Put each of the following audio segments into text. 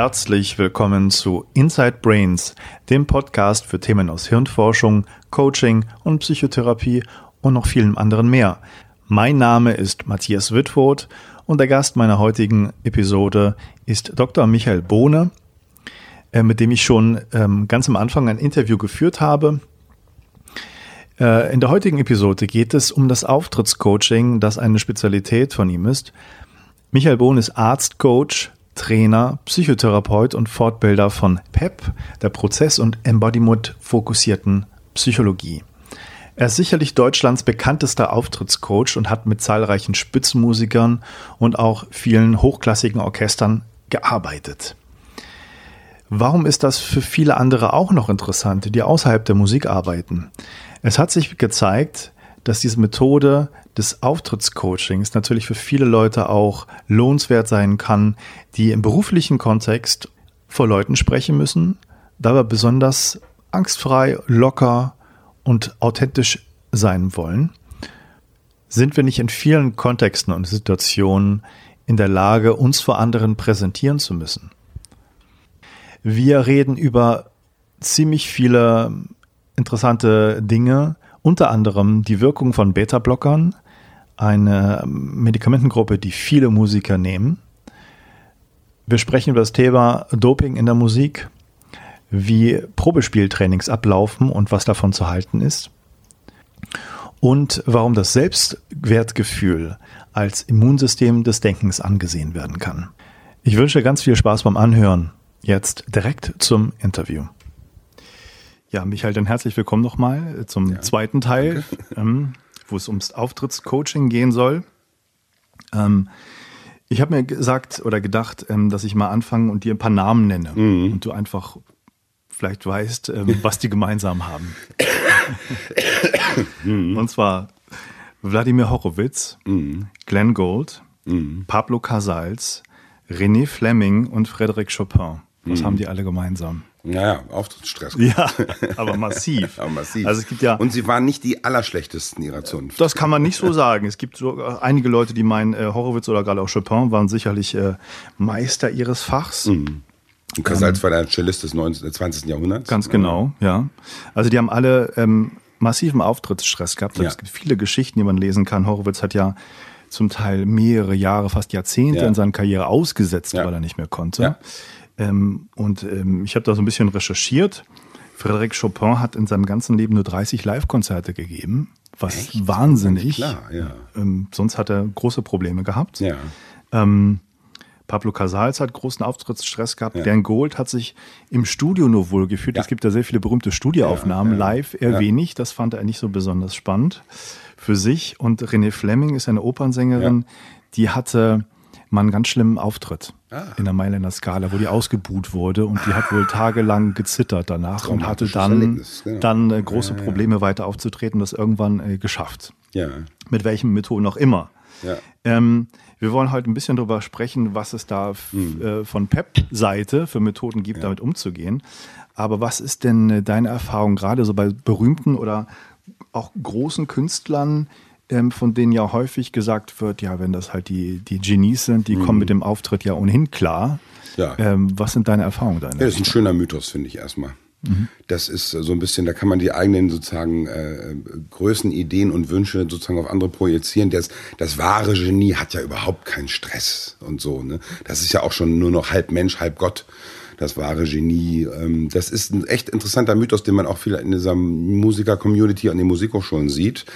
Herzlich willkommen zu Inside Brains, dem Podcast für Themen aus Hirnforschung, Coaching und Psychotherapie und noch vielem anderen mehr. Mein Name ist Matthias Wittwoth und der Gast meiner heutigen Episode ist Dr. Michael Bohne, äh, mit dem ich schon ähm, ganz am Anfang ein Interview geführt habe. Äh, in der heutigen Episode geht es um das Auftrittscoaching, das eine Spezialität von ihm ist. Michael Bohn ist Arzt, Coach, Trainer, Psychotherapeut und Fortbilder von PEP, der Prozess- und Embodiment-fokussierten Psychologie. Er ist sicherlich Deutschlands bekanntester Auftrittscoach und hat mit zahlreichen Spitzenmusikern und auch vielen hochklassigen Orchestern gearbeitet. Warum ist das für viele andere auch noch interessant, die außerhalb der Musik arbeiten? Es hat sich gezeigt, dass diese Methode des Auftrittscoachings natürlich für viele Leute auch lohnenswert sein kann, die im beruflichen Kontext vor Leuten sprechen müssen, dabei besonders angstfrei, locker und authentisch sein wollen. Sind wir nicht in vielen Kontexten und Situationen in der Lage, uns vor anderen präsentieren zu müssen? Wir reden über ziemlich viele interessante Dinge, unter anderem die Wirkung von Beta-Blockern, eine Medikamentengruppe, die viele Musiker nehmen. Wir sprechen über das Thema Doping in der Musik, wie Probespieltrainings ablaufen und was davon zu halten ist. Und warum das Selbstwertgefühl als Immunsystem des Denkens angesehen werden kann. Ich wünsche ganz viel Spaß beim Anhören. Jetzt direkt zum Interview. Ja, Michael, dann herzlich willkommen nochmal zum ja, zweiten Teil, ähm, wo es ums Auftrittscoaching gehen soll. Ähm, ich habe mir gesagt oder gedacht, ähm, dass ich mal anfange und dir ein paar Namen nenne mhm. und du einfach vielleicht weißt, ähm, was die gemeinsam haben. mhm. Und zwar Wladimir Horowitz, mhm. Glenn Gold, mhm. Pablo Casals, René Fleming und Frédéric Chopin. Was mhm. haben die alle gemeinsam? Naja, Auftrittsstress. Ja, aber massiv. aber massiv. Also es gibt ja und sie waren nicht die allerschlechtesten ihrer Zunft. Das kann man nicht so sagen. Es gibt so einige Leute, die meinen, äh, Horowitz oder gerade auch Chopin waren sicherlich äh, Meister ihres Fachs. Mhm. Und Casals ähm, war der Cellist des 19, 20. Jahrhunderts. Ganz genau, ja. Also die haben alle ähm, massiven Auftrittsstress gehabt. Ja. Es gibt viele Geschichten, die man lesen kann. Horowitz hat ja zum Teil mehrere Jahre, fast Jahrzehnte ja. in seiner Karriere ausgesetzt, ja. weil er nicht mehr konnte. Ja. Ähm, und ähm, ich habe da so ein bisschen recherchiert. Frédéric Chopin hat in seinem ganzen Leben nur 30 Live-Konzerte gegeben, was Echt? wahnsinnig. Klar, ja. Ähm, sonst hat er große Probleme gehabt. Ja. Ähm, Pablo Casals hat großen Auftrittsstress gehabt. Ja. Dan Gold hat sich im Studio nur wohlgefühlt. Ja. Es gibt ja sehr viele berühmte Studioaufnahmen, ja, live eher wenig. Das fand er nicht so besonders spannend für sich. Und René Fleming ist eine Opernsängerin, die hatte mal einen ganz schlimmen Auftritt ah. in der Mailänder Skala, wo die ausgebuht wurde und die hat wohl tagelang gezittert danach und hatte dann, genau. dann äh, große ja, ja. Probleme weiter aufzutreten, das irgendwann äh, geschafft. Ja. Mit welchen Methoden auch immer. Ja. Ähm, wir wollen heute ein bisschen darüber sprechen, was es da hm. äh, von PEP-Seite für Methoden gibt, damit umzugehen. Aber was ist denn äh, deine Erfahrung gerade so bei berühmten oder auch großen Künstlern, ähm, von denen ja häufig gesagt wird, ja, wenn das halt die, die Genies sind, die mhm. kommen mit dem Auftritt ja ohnehin klar. Ja. Ähm, was sind deine Erfahrungen da? Ja, das ist ein schöner Mythos, finde ich erstmal. Mhm. Das ist so ein bisschen, da kann man die eigenen sozusagen äh, Größen, Ideen und Wünsche sozusagen auf andere projizieren. Das, das wahre Genie hat ja überhaupt keinen Stress und so. Ne? Das ist ja auch schon nur noch halb Mensch, halb Gott das wahre Genie. Ähm, das ist ein echt interessanter Mythos, den man auch viel in dieser Musiker-Community an den Musikhochschulen sieht.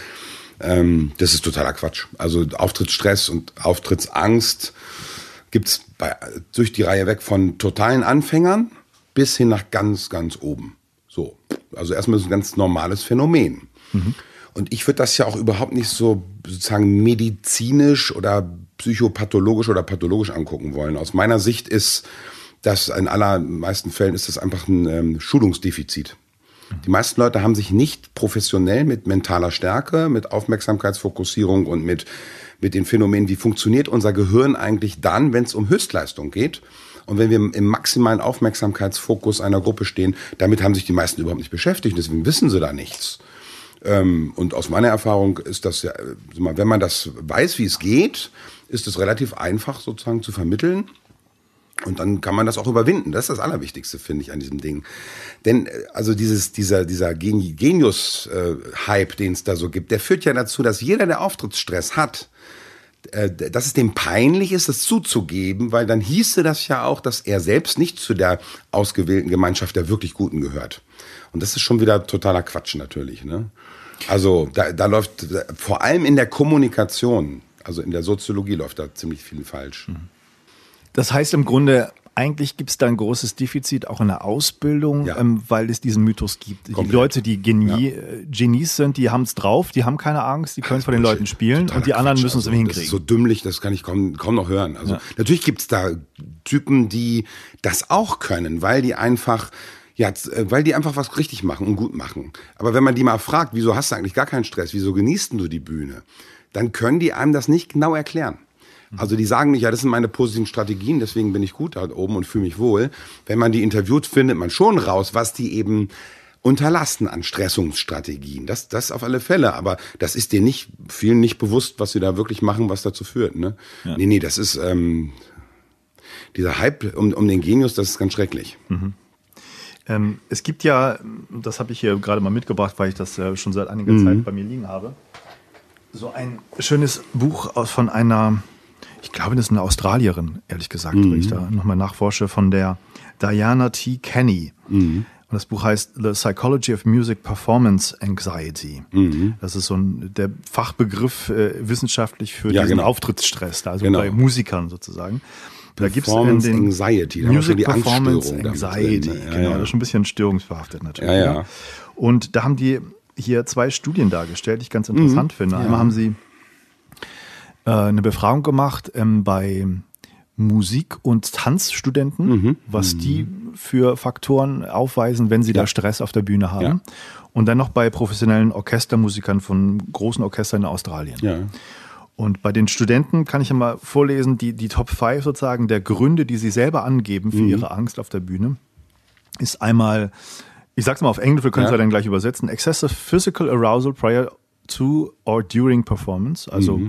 Ähm, das ist totaler Quatsch. Also Auftrittsstress und Auftrittsangst gibt's bei, durch die Reihe weg von totalen Anfängern bis hin nach ganz, ganz oben. So. Also erstmal ist ein ganz normales Phänomen. Mhm. Und ich würde das ja auch überhaupt nicht so sozusagen medizinisch oder psychopathologisch oder pathologisch angucken wollen. Aus meiner Sicht ist das in allermeisten Fällen ist das einfach ein ähm, Schulungsdefizit. Die meisten Leute haben sich nicht professionell mit mentaler Stärke, mit Aufmerksamkeitsfokussierung und mit, mit den Phänomenen, wie funktioniert unser Gehirn eigentlich dann, wenn es um Höchstleistung geht. Und wenn wir im maximalen Aufmerksamkeitsfokus einer Gruppe stehen, damit haben sich die meisten überhaupt nicht beschäftigt. Deswegen wissen sie da nichts. Ähm, und aus meiner Erfahrung ist das ja, wenn man das weiß, wie es geht, ist es relativ einfach sozusagen zu vermitteln. Und dann kann man das auch überwinden. Das ist das Allerwichtigste, finde ich, an diesem Ding. Denn äh, also dieses, dieser, dieser Genius-Hype, den es da so gibt, der führt ja dazu, dass jeder, der Auftrittsstress hat, äh, dass es dem peinlich ist, das zuzugeben, weil dann hieße das ja auch, dass er selbst nicht zu der ausgewählten Gemeinschaft der wirklich Guten gehört. Und das ist schon wieder totaler Quatsch natürlich. Ne? Also da, da läuft vor allem in der Kommunikation, also in der Soziologie läuft da ziemlich viel falsch. Das heißt im Grunde, eigentlich gibt es da ein großes Defizit auch in der Ausbildung, Ja. ähm, weil es diesen Mythos gibt. Die Komplett. Leute, die Genie, äh, Genies sind, die haben es drauf, die haben keine Angst, die können vor den Leuten spielen und die anderen Quatsch. müssen es also, irgendwie Das ist hinkriegen. so dümmlich, das kann ich kaum, kaum noch hören. Also natürlich gibt's da Typen, die das auch können, weil die einfach ja, äh, weil die einfach was richtig machen und gut machen. Aber wenn man die mal fragt, wieso hast du eigentlich gar keinen Stress, wieso genießt du die Bühne, dann können die einem das nicht genau erklären. Also die sagen nicht, ja, das sind meine positiven Strategien, deswegen bin ich gut da oben und fühle mich wohl. Wenn man die interviewt, findet man schon raus, was die eben unterlassen an Stressungsstrategien. Das, das auf alle Fälle. Aber das ist dir nicht, vielen nicht bewusst, was sie da wirklich machen, was dazu führt. Ne? Nee, nee, das ist ähm, dieser Hype um, um den Genius, das ist ganz schrecklich. Ähm, es gibt ja, das habe ich hier gerade mal mitgebracht, weil ich das äh, schon seit einiger Zeit bei mir liegen habe, so ein schönes Buch aus von einer, ich glaube, das ist eine Australierin, ehrlich gesagt, wenn ich da nochmal nachforsche, von der Diana T. Kenny. Und das Buch heißt The Psychology of Music Performance Anxiety. Das ist so ein, der Fachbegriff äh, wissenschaftlich für Ja, diesen genau. Auftrittsstress, also Genau. bei Musikern sozusagen. Da gibt's in Performance den Anxiety, Music die Performance Anxiety, drin, ne? Ja, genau, ja. das ist schon ein bisschen störungsbehaftet natürlich. Ja, ja. Und da haben die hier zwei Studien dargestellt, die ich ganz Mhm. interessant finde. Einmal haben sie äh, eine Befragung gemacht ähm, bei Musik- und Tanzstudenten, Mhm. was die für Faktoren aufweisen, wenn sie da Stress auf der Bühne haben. Ja. Und dann noch bei professionellen Orchestermusikern von großen Orchestern in Australien. Ja. Und bei den Studenten kann ich ja mal vorlesen, die, die Top 5 sozusagen der Gründe, die sie selber angeben Mhm. für ihre Angst auf der Bühne, ist einmal, ich sag's mal auf Englisch, wir können es Ja. ja dann gleich übersetzen, excessive physical arousal prior to or during performance, also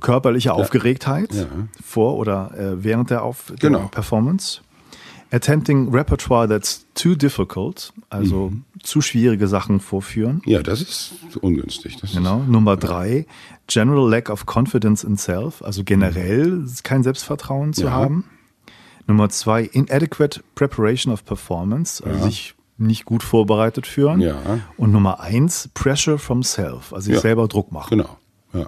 körperliche Aufgeregtheit Mhm. Ja. vor oder äh, während der, auf der Genau. Performance. Attempting repertoire that's too difficult, also Mhm. zu schwierige Sachen vorführen. ja, das ist ungünstig. Das Genau. Nummer drei, general lack of confidence in self, also generell kein Selbstvertrauen zu Ja. haben. Nummer zwei, inadequate preparation of performance, also sich nicht gut vorbereitet führen. Ja. Und Nummer eins, pressure from self, also sich Ja. selber Druck machen. Genau. Ja.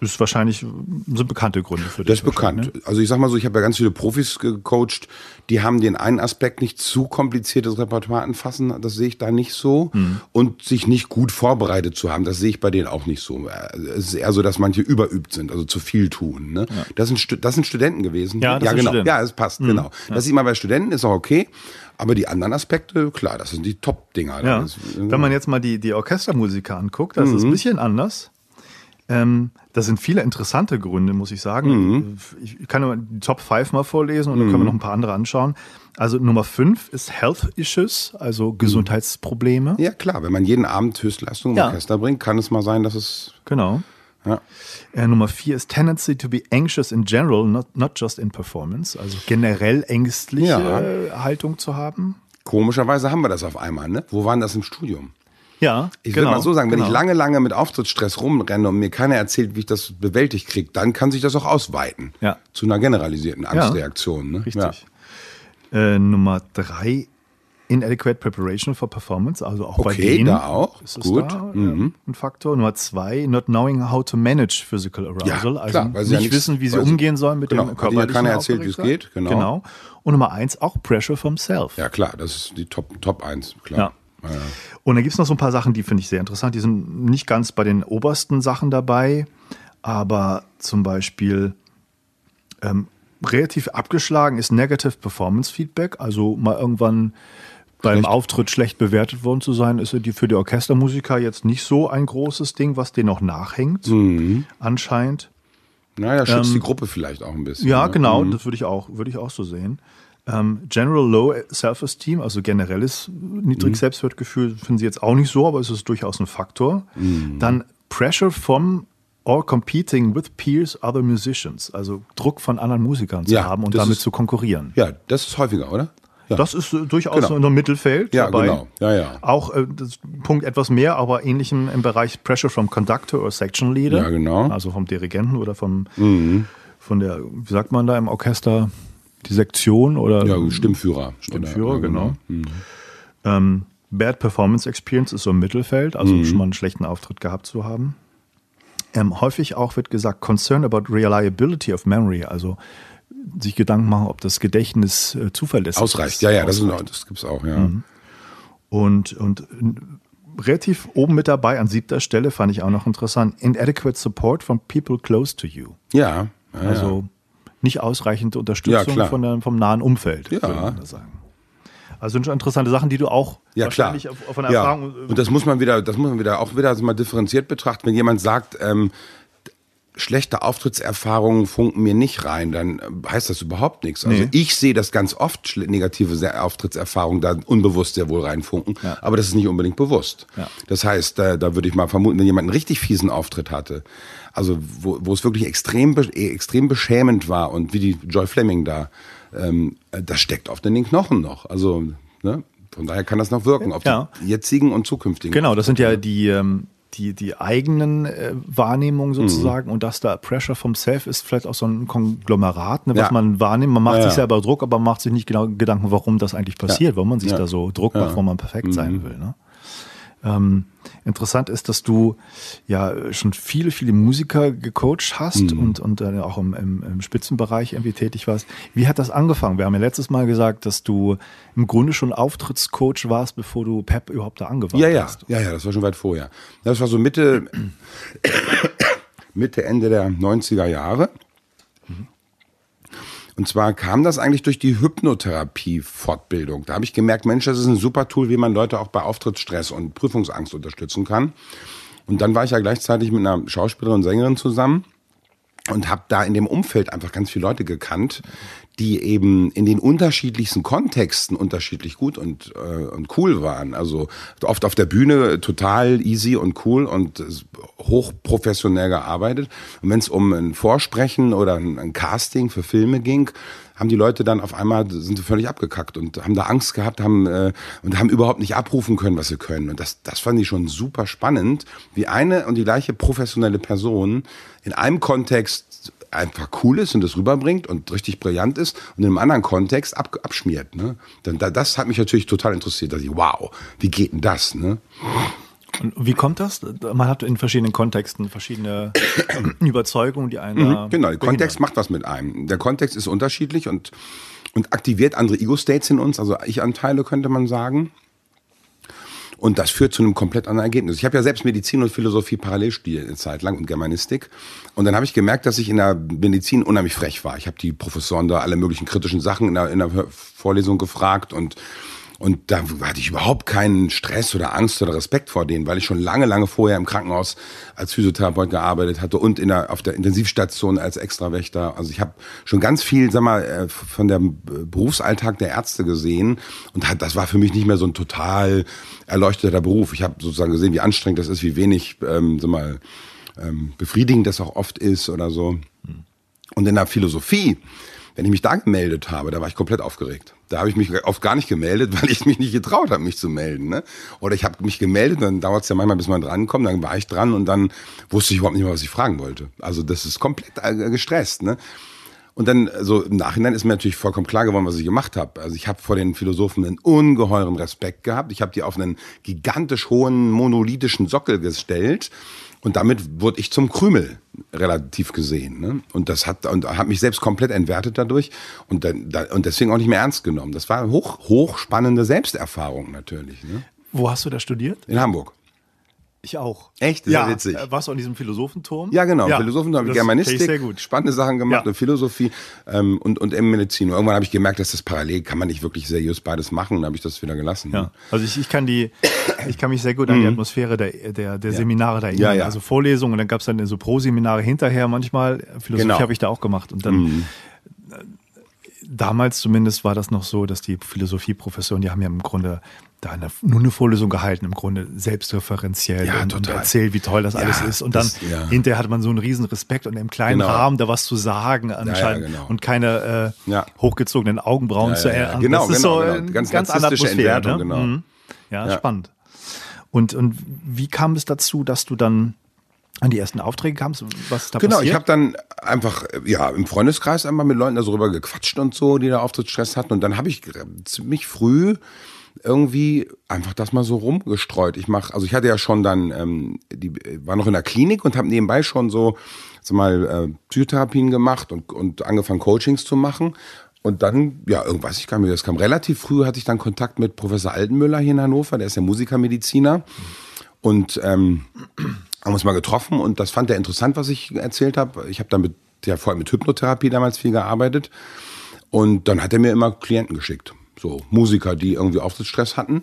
Das ist wahrscheinlich, sind bekannte Gründe für Das ist bekannt. Also ich sag mal so, ich habe ja ganz viele Profis gecoacht, die haben den einen Aspekt nicht zu kompliziertes Repertoire anfassen, das sehe ich da nicht so. Mhm. Und sich nicht gut vorbereitet zu haben, das sehe ich bei denen auch nicht so. Äh, Es ist eher so, dass manche überübt sind, also zu viel tun. Ne? Das, sind, das sind Studenten gewesen. Ja, das ja genau. Studenten. Ja, es passt, genau. Das sieht man bei Studenten, ist auch okay. Aber die anderen Aspekte, klar, das sind die Top-Dinger. Ja. Ist- Wenn man jetzt mal die, die Orchestermusiker anguckt, das ist Mhm. ein bisschen anders. Ähm, da sind viele interessante Gründe, muss ich sagen. Mhm. Ich kann nur die Top 5 mal vorlesen und dann können wir noch ein paar andere anschauen. Also Nummer 5 ist Health Issues, also Gesundheitsprobleme. ja, klar, wenn man jeden Abend Höchstleistung im Ja. Orchester bringt, kann es mal sein, dass es. Genau. Ja. Äh, Nummer 4 ist Tendency to be anxious in general, not, not just in performance. Also generell ängstliche Ja. Haltung zu haben. Komischerweise haben wir das auf einmal, ne? Wo waren das im Studium? Ja, Ich genau, will mal so sagen, wenn genau. ich lange, lange mit Auftrittsstress rumrenne und mir keiner erzählt, wie ich das bewältigt kriege, dann kann sich das auch ausweiten. Ja. Zu einer generalisierten Angstreaktion. Ne? Richtig. Äh, Nummer drei, inadequate preparation for performance, also auch bei Okay, denen da auch. ist Gut. da Mhm. ein Faktor. Nummer zwei, not knowing how to manage physical arousal, Ja, also klar, nicht ja nichts- wissen, wie sie umgehen sollen mit genau, dem ihnen körperlichen keiner erzählt, wie es geht, genau. Und Nummer eins, auch pressure from self. Ja, klar, das ist die Top, Top 1, klar. Ja. Und dann gibt es noch so ein paar Sachen, die finde ich sehr interessant. Die sind nicht ganz bei den obersten Sachen dabei, aber zum Beispiel ähm, relativ abgeschlagen ist Negative Performance Feedback. Also mal irgendwann beim Schlecht. Auftritt schlecht bewertet worden zu sein, ist für die Orchestermusiker jetzt nicht so ein großes Ding, was denen noch nachhängt, anscheinend. Naja, schützt Ähm, die Gruppe vielleicht auch ein bisschen. Ja, ne? genau, das würde ich auch, würde ich auch so sehen. Ähm, General Low Self-Esteem, also generelles niedriges Selbstwertgefühl, finden Sie jetzt auch nicht so, aber es ist durchaus ein Faktor. Dann Pressure vom or competing with peers, other musicians. Also Druck von anderen Musikern zu Ja, haben und damit ist- zu konkurrieren. Ja, das ist häufiger, oder? Ja. Das ist äh, durchaus Genau. in einem Mittelfeld Ja, genau. Ja, ja. Auch äh, das Punkt etwas mehr, aber ähnlich im, im Bereich Pressure from Conductor oder Section Leader. Ja, genau. Mhm. Also vom Dirigenten oder vom von der, wie sagt man da im Orchester, die Sektion oder Ja, Stimmführer. Stimmführer, Oder- genau. Ähm, Bad Performance Experience ist so im Mittelfeld, also Mhm. schon mal einen schlechten Auftritt gehabt zu haben. Ähm, häufig auch wird gesagt, Concern about Reliability of Memory, also sich Gedanken machen, ob das Gedächtnis äh, zuverlässig Ausreicht. ist. Ja, ja, das, ist, Ausreicht. das gibt's auch, ja. Und, und äh, relativ oben mit dabei, an siebter Stelle, fand ich auch noch interessant, inadequate support from people close to you. Ja. ja, ja. Also nicht ausreichende Unterstützung Ja, klar. von der, vom nahen Umfeld, Ja. würde man da sagen. Also sind schon interessante Sachen, die du auch Ja, klar. wahrscheinlich auf, auf einer ja. Erfahrung. Und das muss man wieder, das muss man wieder auch wieder mal differenziert betrachten. Wenn jemand sagt, ähm, schlechte Auftrittserfahrungen funken mir nicht rein, dann äh, heißt das überhaupt nichts. Also Nee. ich sehe das ganz oft, negative Se- Auftrittserfahrungen da unbewusst sehr wohl reinfunken, Ja. aber das ist nicht unbedingt bewusst. Ja. Das heißt, da, da würde ich mal vermuten, wenn jemand einen richtig fiesen Auftritt hatte, also wo, wo es wirklich extrem, eh, extrem beschämend war und wie die Joy Fleming da, ähm, äh, das steckt oft in den Knochen noch. Also ne? von daher kann das noch wirken auf Ja. die jetzigen und zukünftigen. Genau, das sind ja die, ähm, die, die eigenen äh, Wahrnehmungen Mhm. sozusagen und dass da Pressure vom Self ist vielleicht auch so ein Konglomerat, ne, was Ja. man wahrnimmt. Man macht Ja, sich selber Druck, aber man macht sich nicht genau Gedanken, warum das eigentlich passiert, warum man sich. Mhm. da so Druck macht, warum man perfekt sein will. Ne? Ähm, interessant ist, dass du ja schon viele, viele Musiker gecoacht hast Mhm. und, und äh, auch im, im, im Spitzenbereich irgendwie tätig warst. Wie hat das angefangen? Wir haben ja letztes Mal gesagt, dass du im Grunde schon Auftrittscoach warst, bevor du Pep überhaupt da angewandt Ja, ja, hast. ja, ja, das war schon weit vorher. Das war so Mitte, Mitte, Ende der 90er Jahre. Und zwar kam das eigentlich durch die Hypnotherapie-Fortbildung. Da habe ich gemerkt, Mensch, das ist ein super Tool, wie man Leute auch bei Auftrittsstress und Prüfungsangst unterstützen kann. Und dann war ich ja gleichzeitig mit einer Schauspielerin und Sängerin zusammen und habe da in dem Umfeld einfach ganz viele Leute gekannt, die eben in den unterschiedlichsten Kontexten unterschiedlich gut und, äh, und cool waren. Also oft auf der Bühne total easy und cool und hochprofessionell gearbeitet. Und wenn es um ein Vorsprechen oder ein, ein Casting für Filme ging, haben die Leute dann auf einmal sind sie völlig abgekackt und haben da Angst gehabt, haben äh, und haben überhaupt nicht abrufen können, was sie können. Und das, das fand ich schon super spannend, wie eine und die gleiche professionelle Person in einem Kontext einfach cool ist und das rüberbringt und richtig brillant ist und in einem anderen Kontext ab, abschmiert. Ne? Dann, da, das hat mich natürlich total interessiert. Da ich, wow, wie geht denn das? Ne? Und wie kommt das? Man hat in verschiedenen Kontexten verschiedene Überzeugungen, die einen da Genau, der. Kontext macht was mit einem. Der Kontext ist unterschiedlich und, und aktiviert andere Ego-States in uns, also Ich-Anteile könnte man sagen. Und das führt zu einem komplett anderen Ergebnis. Ich habe ja selbst Medizin und Philosophie parallel studiert eine Zeit lang und Germanistik. Und dann habe ich gemerkt, dass ich in der Medizin unheimlich frech war. Ich habe die Professoren da alle möglichen kritischen Sachen in der, in der Vorlesung gefragt und und da hatte ich überhaupt keinen Stress oder Angst oder Respekt vor denen, weil ich schon lange, lange vorher im Krankenhaus als Physiotherapeut gearbeitet hatte und in der, auf der Intensivstation als Extrawächter. Also ich habe schon ganz viel, sag mal, äh, von dem Berufsalltag der Ärzte gesehen und das war für mich nicht mehr so ein total erleuchteter Beruf. Ich habe sozusagen gesehen, wie anstrengend das ist, wie wenig, ähm, sag mal, ähm, befriedigend das auch oft ist oder so. Und in der Philosophie, wenn ich mich da gemeldet habe, da war ich komplett aufgeregt. Da habe ich mich oft gar nicht gemeldet, weil ich mich nicht getraut habe, mich zu melden. Ne? Oder ich habe mich gemeldet, dann dauert es ja manchmal, bis man drankommt, dann war ich dran und dann wusste ich überhaupt nicht mehr, was ich fragen wollte. Also das ist komplett äh, gestresst. Ne? Und dann, so im Nachhinein ist mir natürlich vollkommen klar geworden, was ich gemacht habe. Also ich habe vor den Philosophen einen ungeheuren Respekt gehabt. Ich habe die auf einen gigantisch hohen monolithischen Sockel gestellt. Und damit wurde ich zum Krümel relativ gesehen. Ne? Und das hat und hat mich selbst komplett entwertet dadurch und, dann, da, und deswegen auch nicht mehr ernst genommen. Das war hoch, hochspannende Selbsterfahrung natürlich. Ne? Wo hast du da studiert? In Hamburg. Ich auch. Echt? Das ist ja witzig. äh, Warst du an diesem Philosophenturm? Ja, genau. Philosophen, das Germanistik, kenn ich sehr gut. spannende Sachen gemacht Ja. und Philosophie ähm, und, und eben Medizin. Und irgendwann habe ich gemerkt, dass das parallel kann man nicht wirklich seriös beides machen. Dann habe ich das wieder gelassen. Ja, also ich, ich kann die, ich kann mich sehr gut an die Atmosphäre der, der, der Seminare da erinnern. Mhm. Ja, ja. Also Vorlesungen und dann gab es dann so Pro-Seminare hinterher manchmal. Philosophie Genau. habe ich da auch gemacht. Und dann damals zumindest war das noch so, dass die Philosophieprofessoren, die haben ja im Grunde da eine, nur eine Vorlesung gehalten, im Grunde selbstreferenziell Ja, und, und erzählt, wie toll das Ja, alles ist. Und dann das- ja. hinterher hat man so einen riesen Respekt und im kleinen Genau. Rahmen da was zu sagen anscheinend genau. und keine äh, hochgezogenen Augenbrauen zu ernten. Genau, das ist genau, so genau. eine Ganz ganz, andere Atmosphäre. Ne? genau. Mhm. Ja, Ja. spannend. Und, und wie kam es dazu, dass du dann an die ersten Aufträge kamst? Was da Genau, passiert? ich habe dann einfach ja im Freundeskreis einmal mit Leuten darüber gequatscht und so, die da Auftrittsstress hatten. Und dann habe ich ziemlich früh irgendwie einfach das mal so rumgestreut. Ich mache, also ich hatte ja schon dann, ähm, die war noch in der Klinik und habe nebenbei schon so, sag mal, äh, Psychotherapien gemacht und, und angefangen Coachings zu machen. Und dann, ja, irgendwas, ich kann mir, das kam relativ früh, hatte ich dann Kontakt mit Professor Altenmüller hier in Hannover, der ist ja Musikermediziner. Und ähm, haben uns mal getroffen und das fand er interessant, was ich erzählt habe. Ich habe damit ja vor allem mit Hypnotherapie damals viel gearbeitet. Und dann hat er mir immer Klienten geschickt. So Musiker, die irgendwie Auftrittsstress hatten.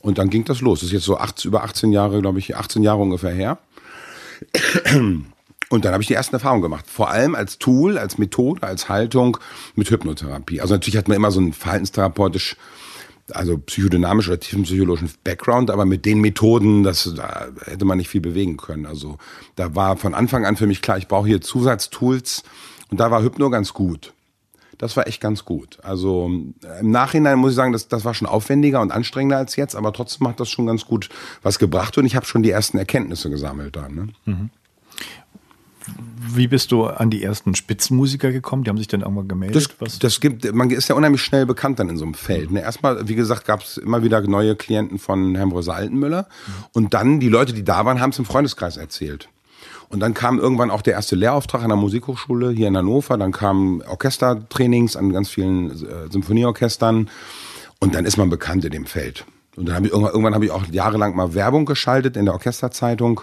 Und dann ging das los. Das ist jetzt so acht, über 18 Jahre, glaube ich, 18 Jahre ungefähr her. Und dann habe ich die ersten Erfahrungen gemacht. Vor allem als Tool, als Methode, als Haltung mit Hypnotherapie. Also natürlich hat man immer so einen verhaltenstherapeutisch, also psychodynamisch oder tiefenpsychologischen Background, aber mit den Methoden, das da hätte man nicht viel bewegen können. Also da war von Anfang an für mich klar, ich brauche hier Zusatztools. Und da war Hypno ganz gut. Das war echt ganz gut. Also äh, im Nachhinein muss ich sagen, das, das war schon aufwendiger und anstrengender als jetzt, aber trotzdem hat das schon ganz gut was gebracht und ich habe schon die ersten Erkenntnisse gesammelt da. Ne? Wie bist du an die ersten Spitzenmusiker gekommen? Die haben sich dann irgendwann gemeldet? Das, das gibt, man ist ja unheimlich schnell bekannt dann in so einem Feld. Ne? Erstmal, wie gesagt, gab es immer wieder neue Klienten von Herrn Bröser Altenmüller. Und dann die Leute, die da waren, haben es im Freundeskreis erzählt. Und dann kam irgendwann auch der erste Lehrauftrag an der Musikhochschule hier in Hannover. Dann kamen Orchestertrainings an ganz vielen äh, Symphonieorchestern. Und dann ist man bekannt in dem Feld. Und dann habe ich irgendwann, irgendwann habe ich auch jahrelang mal Werbung geschaltet in der Orchesterzeitung.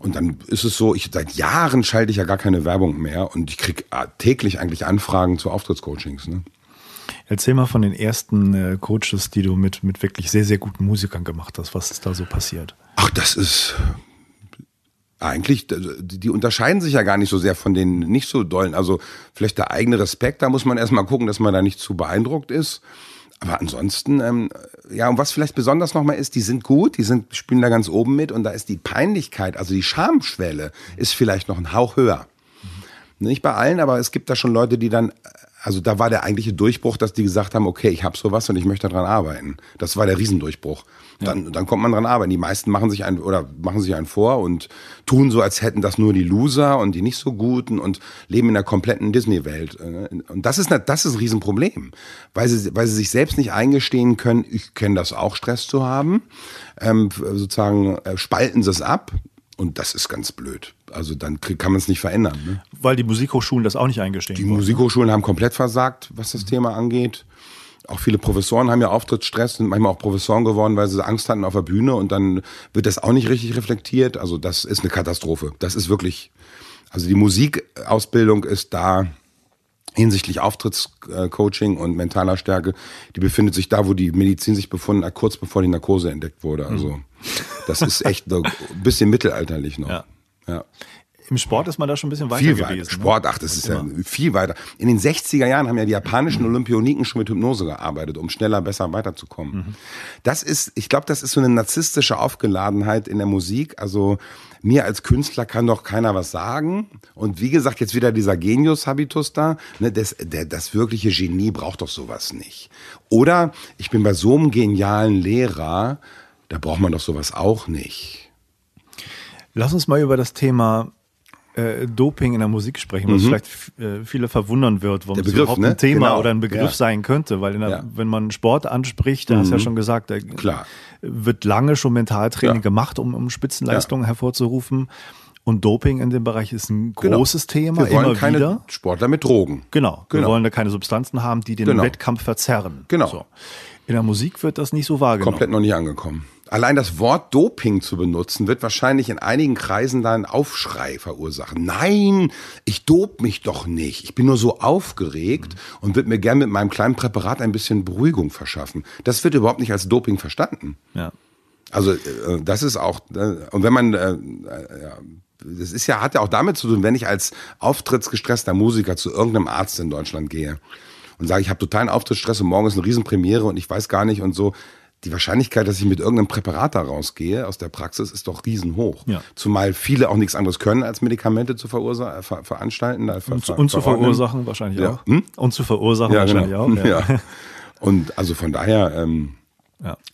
Und dann ist es so, ich seit Jahren schalte ich ja gar keine Werbung mehr und ich krieg äh, täglich eigentlich Anfragen zu Auftrittscoachings. Ne? Erzähl mal von den ersten äh, Coaches, die du mit, mit wirklich sehr, sehr guten Musikern gemacht hast. Was ist da so passiert? Ach, das ist eigentlich, die die unterscheiden sich ja gar nicht so sehr von den nicht so dollen. Also vielleicht der eigene Respekt, da muss man erstmal gucken, dass man da nicht zu beeindruckt ist. Aber ansonsten, ähm, ja, und was vielleicht besonders nochmal ist, die sind gut, die sind, spielen da ganz oben mit und da ist die Peinlichkeit, also die Schamschwelle, ist vielleicht noch ein Hauch höher. Nicht bei allen, aber es gibt da schon Leute, die dann, also da war der eigentliche Durchbruch, dass die gesagt haben, okay, ich habe sowas und ich möchte daran arbeiten. Das war der Riesendurchbruch. Dann, dann kommt man dran arbeiten. Die meisten machen sich ein oder machen sich einen vor und tun so, als hätten das nur die Loser und die nicht so guten und leben in der kompletten Disney-Welt. Und das ist, das ist ein Riesenproblem, weil sie, weil sie sich selbst nicht eingestehen können, ich kenne das auch, Stress zu haben. Ähm, sozusagen äh, spalten sie es ab. Und das ist ganz blöd. Also dann kann man es nicht verändern. Ne? Weil die Musikhochschulen das auch nicht eingestehen Die wollen. Musikhochschulen haben komplett versagt, was das Thema angeht. Auch viele Professoren haben ja Auftrittsstress, sind manchmal auch Professoren geworden, weil sie Angst hatten auf der Bühne und dann wird das auch nicht richtig reflektiert. Also das ist eine Katastrophe. Das ist wirklich, also die Musikausbildung ist da hinsichtlich Auftrittscoaching und mentaler Stärke, die befindet sich da, wo die Medizin sich befunden hat, kurz bevor die Narkose entdeckt wurde. Also das ist echt ein bisschen mittelalterlich noch. Ja. ja. Im Sport ist man da schon ein bisschen weiter Viel gewesen. weiter. ne? Sport, ach, das ist ja viel weiter. In den 60er Jahren haben ja die japanischen Olympioniken schon mit Hypnose gearbeitet, um schneller, besser weiterzukommen. Das ist, ich glaube, das ist so eine narzisstische Aufgeladenheit in der Musik. Also mir als Künstler kann doch keiner was sagen. Und wie gesagt, jetzt wieder dieser Genius-Habitus da. Ne, das, der, das wirkliche Genie braucht doch sowas nicht. Oder ich bin bei so einem genialen Lehrer, da braucht man doch sowas auch nicht. Lass uns mal über das Thema äh, Doping in der Musik sprechen, was vielleicht äh, viele verwundern wird, warum Mhm. Es überhaupt ne? ein Thema Genau. oder ein Begriff Ja. sein könnte, weil der, Ja. Mhm. wenn man Sport anspricht, da hast du ja schon gesagt, da Klar. wird lange schon Mentaltraining Ja. gemacht, um, um Spitzenleistungen hervorzurufen. Und Doping in dem Bereich ist ein großes Thema, Genau. Wir wollen immer keine wieder. Sportler mit Drogen. Genau. Wir Genau. wollen da keine Substanzen haben, die den Genau. Wettkampf verzerren. Genau. So. In der Musik wird das nicht so wahrgenommen. Komplett noch nicht angekommen. Allein das Wort Doping zu benutzen, wird wahrscheinlich in einigen Kreisen da einen Aufschrei verursachen. Nein, ich dope mich doch nicht. Ich bin nur so aufgeregt und würde mir gern mit meinem kleinen Präparat ein bisschen Beruhigung verschaffen. Das wird überhaupt nicht als Doping verstanden. Ja. Also äh, das ist auch äh, und wenn man äh, das ist ja hat ja auch damit zu tun, wenn ich als auftrittsgestresster Musiker zu irgendeinem Arzt in Deutschland gehe und sage, ich habe totalen Auftrittsstress und morgen ist eine Riesenpremiere und ich weiß gar nicht und so, die Wahrscheinlichkeit, dass ich mit irgendeinem Präparat da rausgehe aus der Praxis, ist doch riesenhoch. Ja. Zumal viele auch nichts anderes können, als Medikamente zu verursa- ver veranstalten. Ver Und, zu- ver und zu verursachen wahrscheinlich Ja. auch. Hm? Und zu verursachen Ja, wahrscheinlich genau. auch. Ja. Und also von daher, ähm,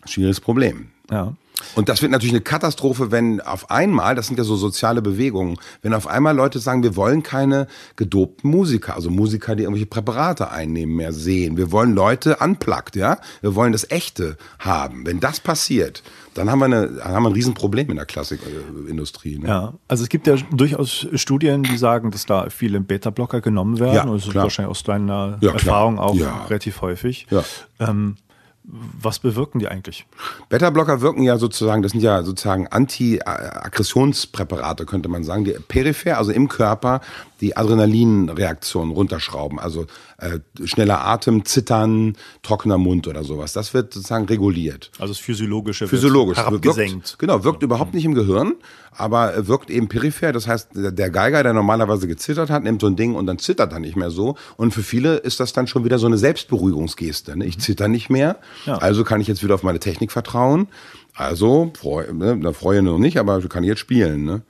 schwieriges Problem. ja. Und das wird natürlich eine Katastrophe, wenn auf einmal, das sind ja so soziale Bewegungen, wenn auf einmal Leute sagen, wir wollen keine gedopten Musiker, also Musiker, die irgendwelche Präparate einnehmen, mehr sehen. Wir wollen Leute unplugged, ja? Wir wollen das Echte haben. Wenn das passiert, dann haben wir, eine, dann haben wir ein Riesenproblem in der Klassikindustrie. Ne? Ja, also es gibt ja durchaus Studien, die sagen, dass da viele Beta-Blocker genommen werden. Ja, und das ist klar. wahrscheinlich aus deiner Ja. Erfahrung auch Ja. relativ häufig. Ja. Ähm, was bewirken die eigentlich? Beta-Blocker wirken ja sozusagen, das sind ja sozusagen Anti-Aggressionspräparate, könnte man sagen, die peripher, also im Körper, die Adrenalinreaktion runterschrauben. Also äh, schneller Atem, Zittern, trockener Mund oder sowas. Das wird sozusagen reguliert. Also das Physiologische wird Physiologisch. herabgesenkt. Wirkt, genau, wirkt überhaupt nicht im Gehirn, aber wirkt eben peripher. Das heißt, der Geiger, der normalerweise gezittert hat, nimmt so ein Ding und dann zittert er nicht mehr so. Und für viele ist das dann schon wieder so eine Selbstberuhigungsgeste. Ne? Ich zitter nicht mehr, Ja. also kann ich jetzt wieder auf meine Technik vertrauen. Also, freue, ne, da freue ich noch nicht, aber kann ich jetzt spielen. Ne?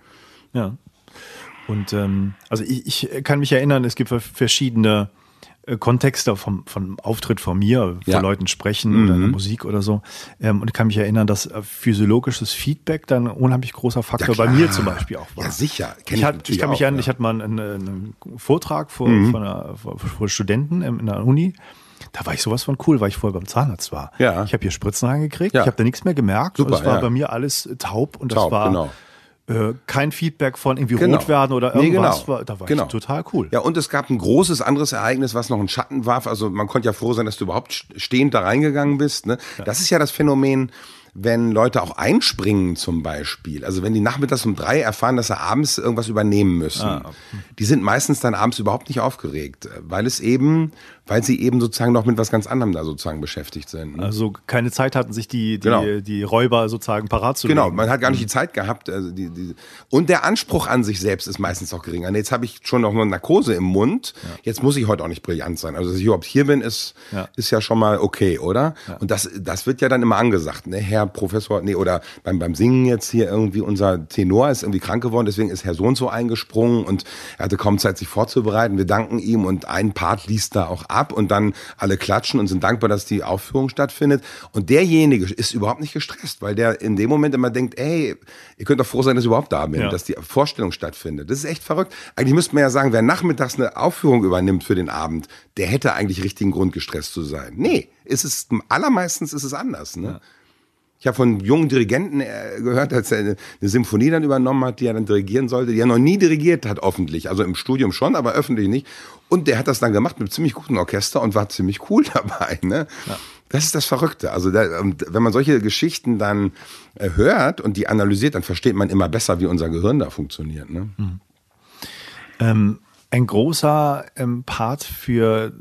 Ja. Und ähm, also ich, ich kann mich erinnern, es gibt verschiedene äh, Kontexte vom, vom Auftritt von mir, vor Ja. Mhm. Leuten sprechen oder in der Musik oder so. Ähm, und ich kann mich erinnern, dass äh, physiologisches Feedback dann ein unheimlich großer Faktor bei klar. mir zum Beispiel auch war. Ja, sicher. Kenn Ich, hat, ich kann mich erinnern, ja. ich hatte mal einen, einen, einen Vortrag vor, Mhm. von einer, vor, vor Studenten in der Uni. Da war ich sowas von cool, weil ich vorher beim Zahnarzt war. Ja. Ich habe hier Spritzen reingekriegt, Ja. ich habe da nichts mehr gemerkt. Super, und es war ja. bei mir alles taub und Taub, das war genau. Äh, kein Feedback von irgendwie Genau. rot werden oder Nee, irgendwas. genau. war, da war Genau. ich total cool. Ja, und es gab ein großes anderes Ereignis, was noch einen Schatten warf. Also man konnte ja froh sein, dass du überhaupt stehend da reingegangen bist. Ne? Das ist ja das Phänomen, wenn Leute auch einspringen zum Beispiel. Also wenn die nachmittags um drei erfahren, dass sie abends irgendwas übernehmen müssen. Ah, Die sind meistens dann abends überhaupt nicht aufgeregt, weil es eben, weil sie eben sozusagen noch mit was ganz anderem da sozusagen beschäftigt sind. Ne? Also keine Zeit hatten, sich die, die, Genau. die Räuber sozusagen parat zu Genau, legen. man hat gar nicht die Zeit gehabt. Also die, die, und der Anspruch an sich selbst ist meistens auch geringer. Jetzt habe ich schon noch eine Narkose im Mund. Jetzt muss ich heute auch nicht brillant sein. Also, dass ich überhaupt hier bin, ist Ja. ist ja schon mal okay, oder? Und das, das wird ja dann immer angesagt. Ne? Herr Professor, nee, oder beim, beim Singen jetzt hier irgendwie, unser Tenor ist irgendwie krank geworden, deswegen ist Herr so und so eingesprungen und er hatte kaum Zeit, sich vorzubereiten. Wir danken ihm und ein Part liest da auch ab und dann alle klatschen und sind dankbar, dass die Aufführung stattfindet. Und derjenige ist überhaupt nicht gestresst, weil der in dem Moment immer denkt, ey, ihr könnt doch froh sein, dass ich überhaupt da bin, Ja. dass die Vorstellung stattfindet. Das ist echt verrückt. Eigentlich müsste man ja sagen, wer nachmittags eine Aufführung übernimmt für den Abend, der hätte eigentlich richtigen Grund, gestresst zu sein. Nee, ist es, allermeistens ist es anders. Ne? Ich habe von jungen Dirigenten äh, gehört, als er eine, eine Symphonie dann übernommen hat, die er dann dirigieren sollte, die er noch nie dirigiert hat, öffentlich. Also im Studium schon, aber öffentlich nicht. Und der hat das dann gemacht mit einem ziemlich guten Orchester und war ziemlich cool dabei. Ne? Das ist das Verrückte. Also da, wenn man solche Geschichten dann äh, hört und die analysiert, dann versteht man immer besser, wie unser Gehirn da funktioniert. Ne? Ähm, ein großer ähm, Part für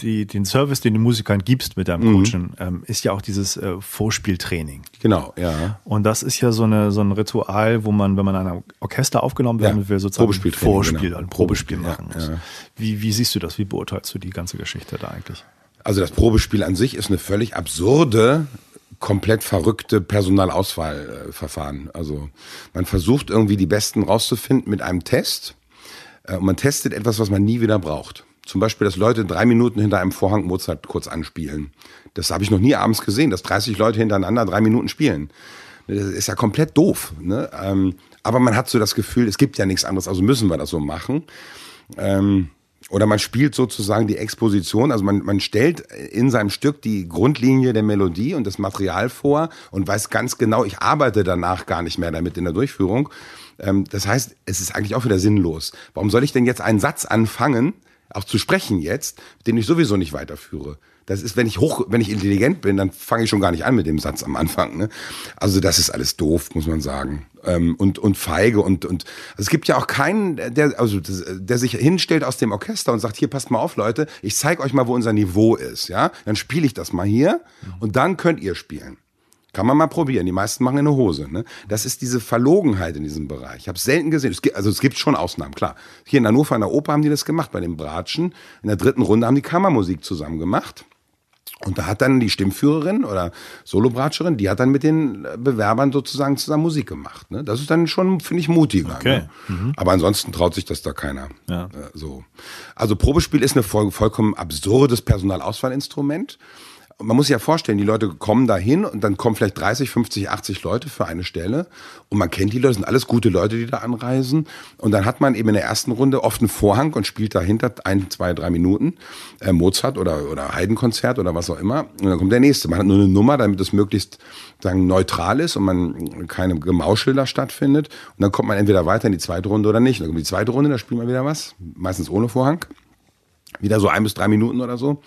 die, den Service, den du Musikern gibst mit Mhm. deinem Coaching, ähm, ist ja auch dieses äh, Vorspieltraining. Genau, ja. Und das ist ja so, eine, so ein Ritual, wo man, wenn man an einem Orchester aufgenommen werden Ja, will, sozusagen Probespieltraining, Vorspiel, genau. ein Probespiel machen muss. ja. Wie, wie siehst du das? Wie beurteilst du die ganze Geschichte da eigentlich? Also das Probespiel an sich ist eine völlig absurde, komplett verrückte Personalauswahlverfahren. Also man versucht irgendwie die Besten rauszufinden mit einem Test. Äh, Und man testet etwas, was man nie wieder braucht. Zum Beispiel, dass Leute drei Minuten hinter einem Vorhang Mozart kurz anspielen. Das habe ich noch nie abends gesehen, dass 30 Leute hintereinander drei Minuten spielen. Das ist ja komplett doof. Ne? Ähm, Aber man hat so das Gefühl, es gibt ja nichts anderes, also müssen wir das so machen. Ähm, oder man spielt sozusagen die Exposition, also man, man stellt in seinem Stück die Grundlinie der Melodie und das Material vor und weiß ganz genau, ich arbeite danach gar nicht mehr damit in der Durchführung. Ähm, das heißt, es ist eigentlich auch wieder sinnlos. Warum soll ich denn jetzt einen Satz anfangen, auch zu sprechen jetzt, den ich sowieso nicht weiterführe? Das ist, wenn ich hoch, wenn ich intelligent bin, dann fange ich schon gar nicht an mit dem Satz am Anfang. Ne? Also das ist alles doof, muss man sagen. Ähm, und und feige und und also es gibt ja auch keinen, der also der sich hinstellt aus dem Orchester und sagt, hier passt mal auf, Leute, ich zeige euch mal, wo unser Niveau ist. Ja, dann spiele ich das mal hier und dann könnt ihr spielen. Kann man mal probieren. Die meisten machen in eine Hose. Ne? Das ist diese Verlogenheit in diesem Bereich. Ich habe es selten gesehen. Es gibt, also es gibt schon Ausnahmen, klar. Hier in Hannover in der Oper haben die das gemacht, bei den Bratschen. In der dritten Runde haben die Kammermusik zusammen gemacht. Und da hat dann die Stimmführerin oder Solobratscherin, die hat dann mit den Bewerbern sozusagen zusammen Musik gemacht. Ne? Das ist dann schon, finde ich, mutiger. Okay. Ne? Mhm. Aber ansonsten traut sich das da keiner. Ja. Äh, so. Also Probespiel ist ein voll, vollkommen absurdes Personalauswahlinstrument man muss sich ja vorstellen, die Leute kommen da hin und dann kommen vielleicht 30, 50, 80 Leute für eine Stelle und man kennt die Leute, sind alles gute Leute, die da anreisen und dann hat man eben in der ersten Runde oft einen Vorhang und spielt dahinter ein, zwei, drei Minuten äh, Mozart oder, oder Heidenkonzert oder was auch immer und dann kommt der nächste. Man hat nur eine Nummer, damit es möglichst sagen, neutral ist und man keine Gemauschel da stattfindet und dann kommt man entweder weiter in die zweite Runde oder nicht. Dann kommt die zweite Runde, da spielt man wieder was, meistens ohne Vorhang. Wieder so ein bis drei Minuten oder so.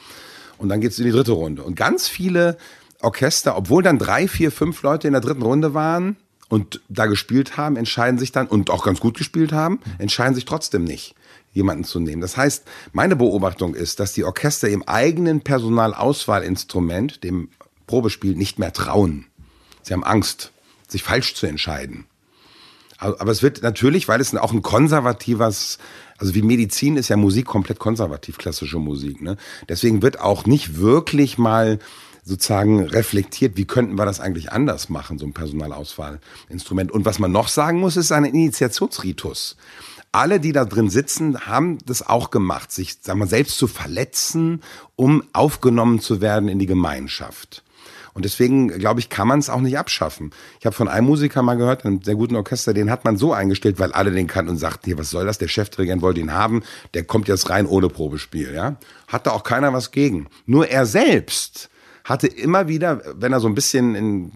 Und dann geht's in die dritte Runde. Und ganz viele Orchester, obwohl dann drei, vier, fünf Leute in der dritten Runde waren und da gespielt haben, entscheiden sich dann, und auch ganz gut gespielt haben, entscheiden sich trotzdem nicht, jemanden zu nehmen. Das heißt, meine Beobachtung ist, dass die Orchester im eigenen Personalauswahlinstrument, dem Probespiel, nicht mehr trauen. Sie haben Angst, sich falsch zu entscheiden. Aber es wird natürlich, weil es auch ein konservatives also wie Medizin ist ja Musik komplett konservativ, klassische Musik. Ne? Deswegen wird auch nicht wirklich mal sozusagen reflektiert, wie könnten wir das eigentlich anders machen, so ein Personalauswahlinstrument. Und was man noch sagen muss, ist ein Initiationsritus. Alle, die da drin sitzen, haben das auch gemacht, sich sagen wir, selbst zu verletzen, um aufgenommen zu werden in die Gemeinschaft. Und deswegen, glaube ich, kann man es auch nicht abschaffen. Ich habe von einem Musiker mal gehört, einem sehr guten Orchester, den hat man so eingestellt, weil alle den kannten und sagten, hier, was soll das? Der Chefdirigent wollte ihn haben, der kommt jetzt rein ohne Probespiel. Ja? Hatte auch keiner was gegen. Nur er selbst hatte immer wieder, wenn er so ein bisschen, in,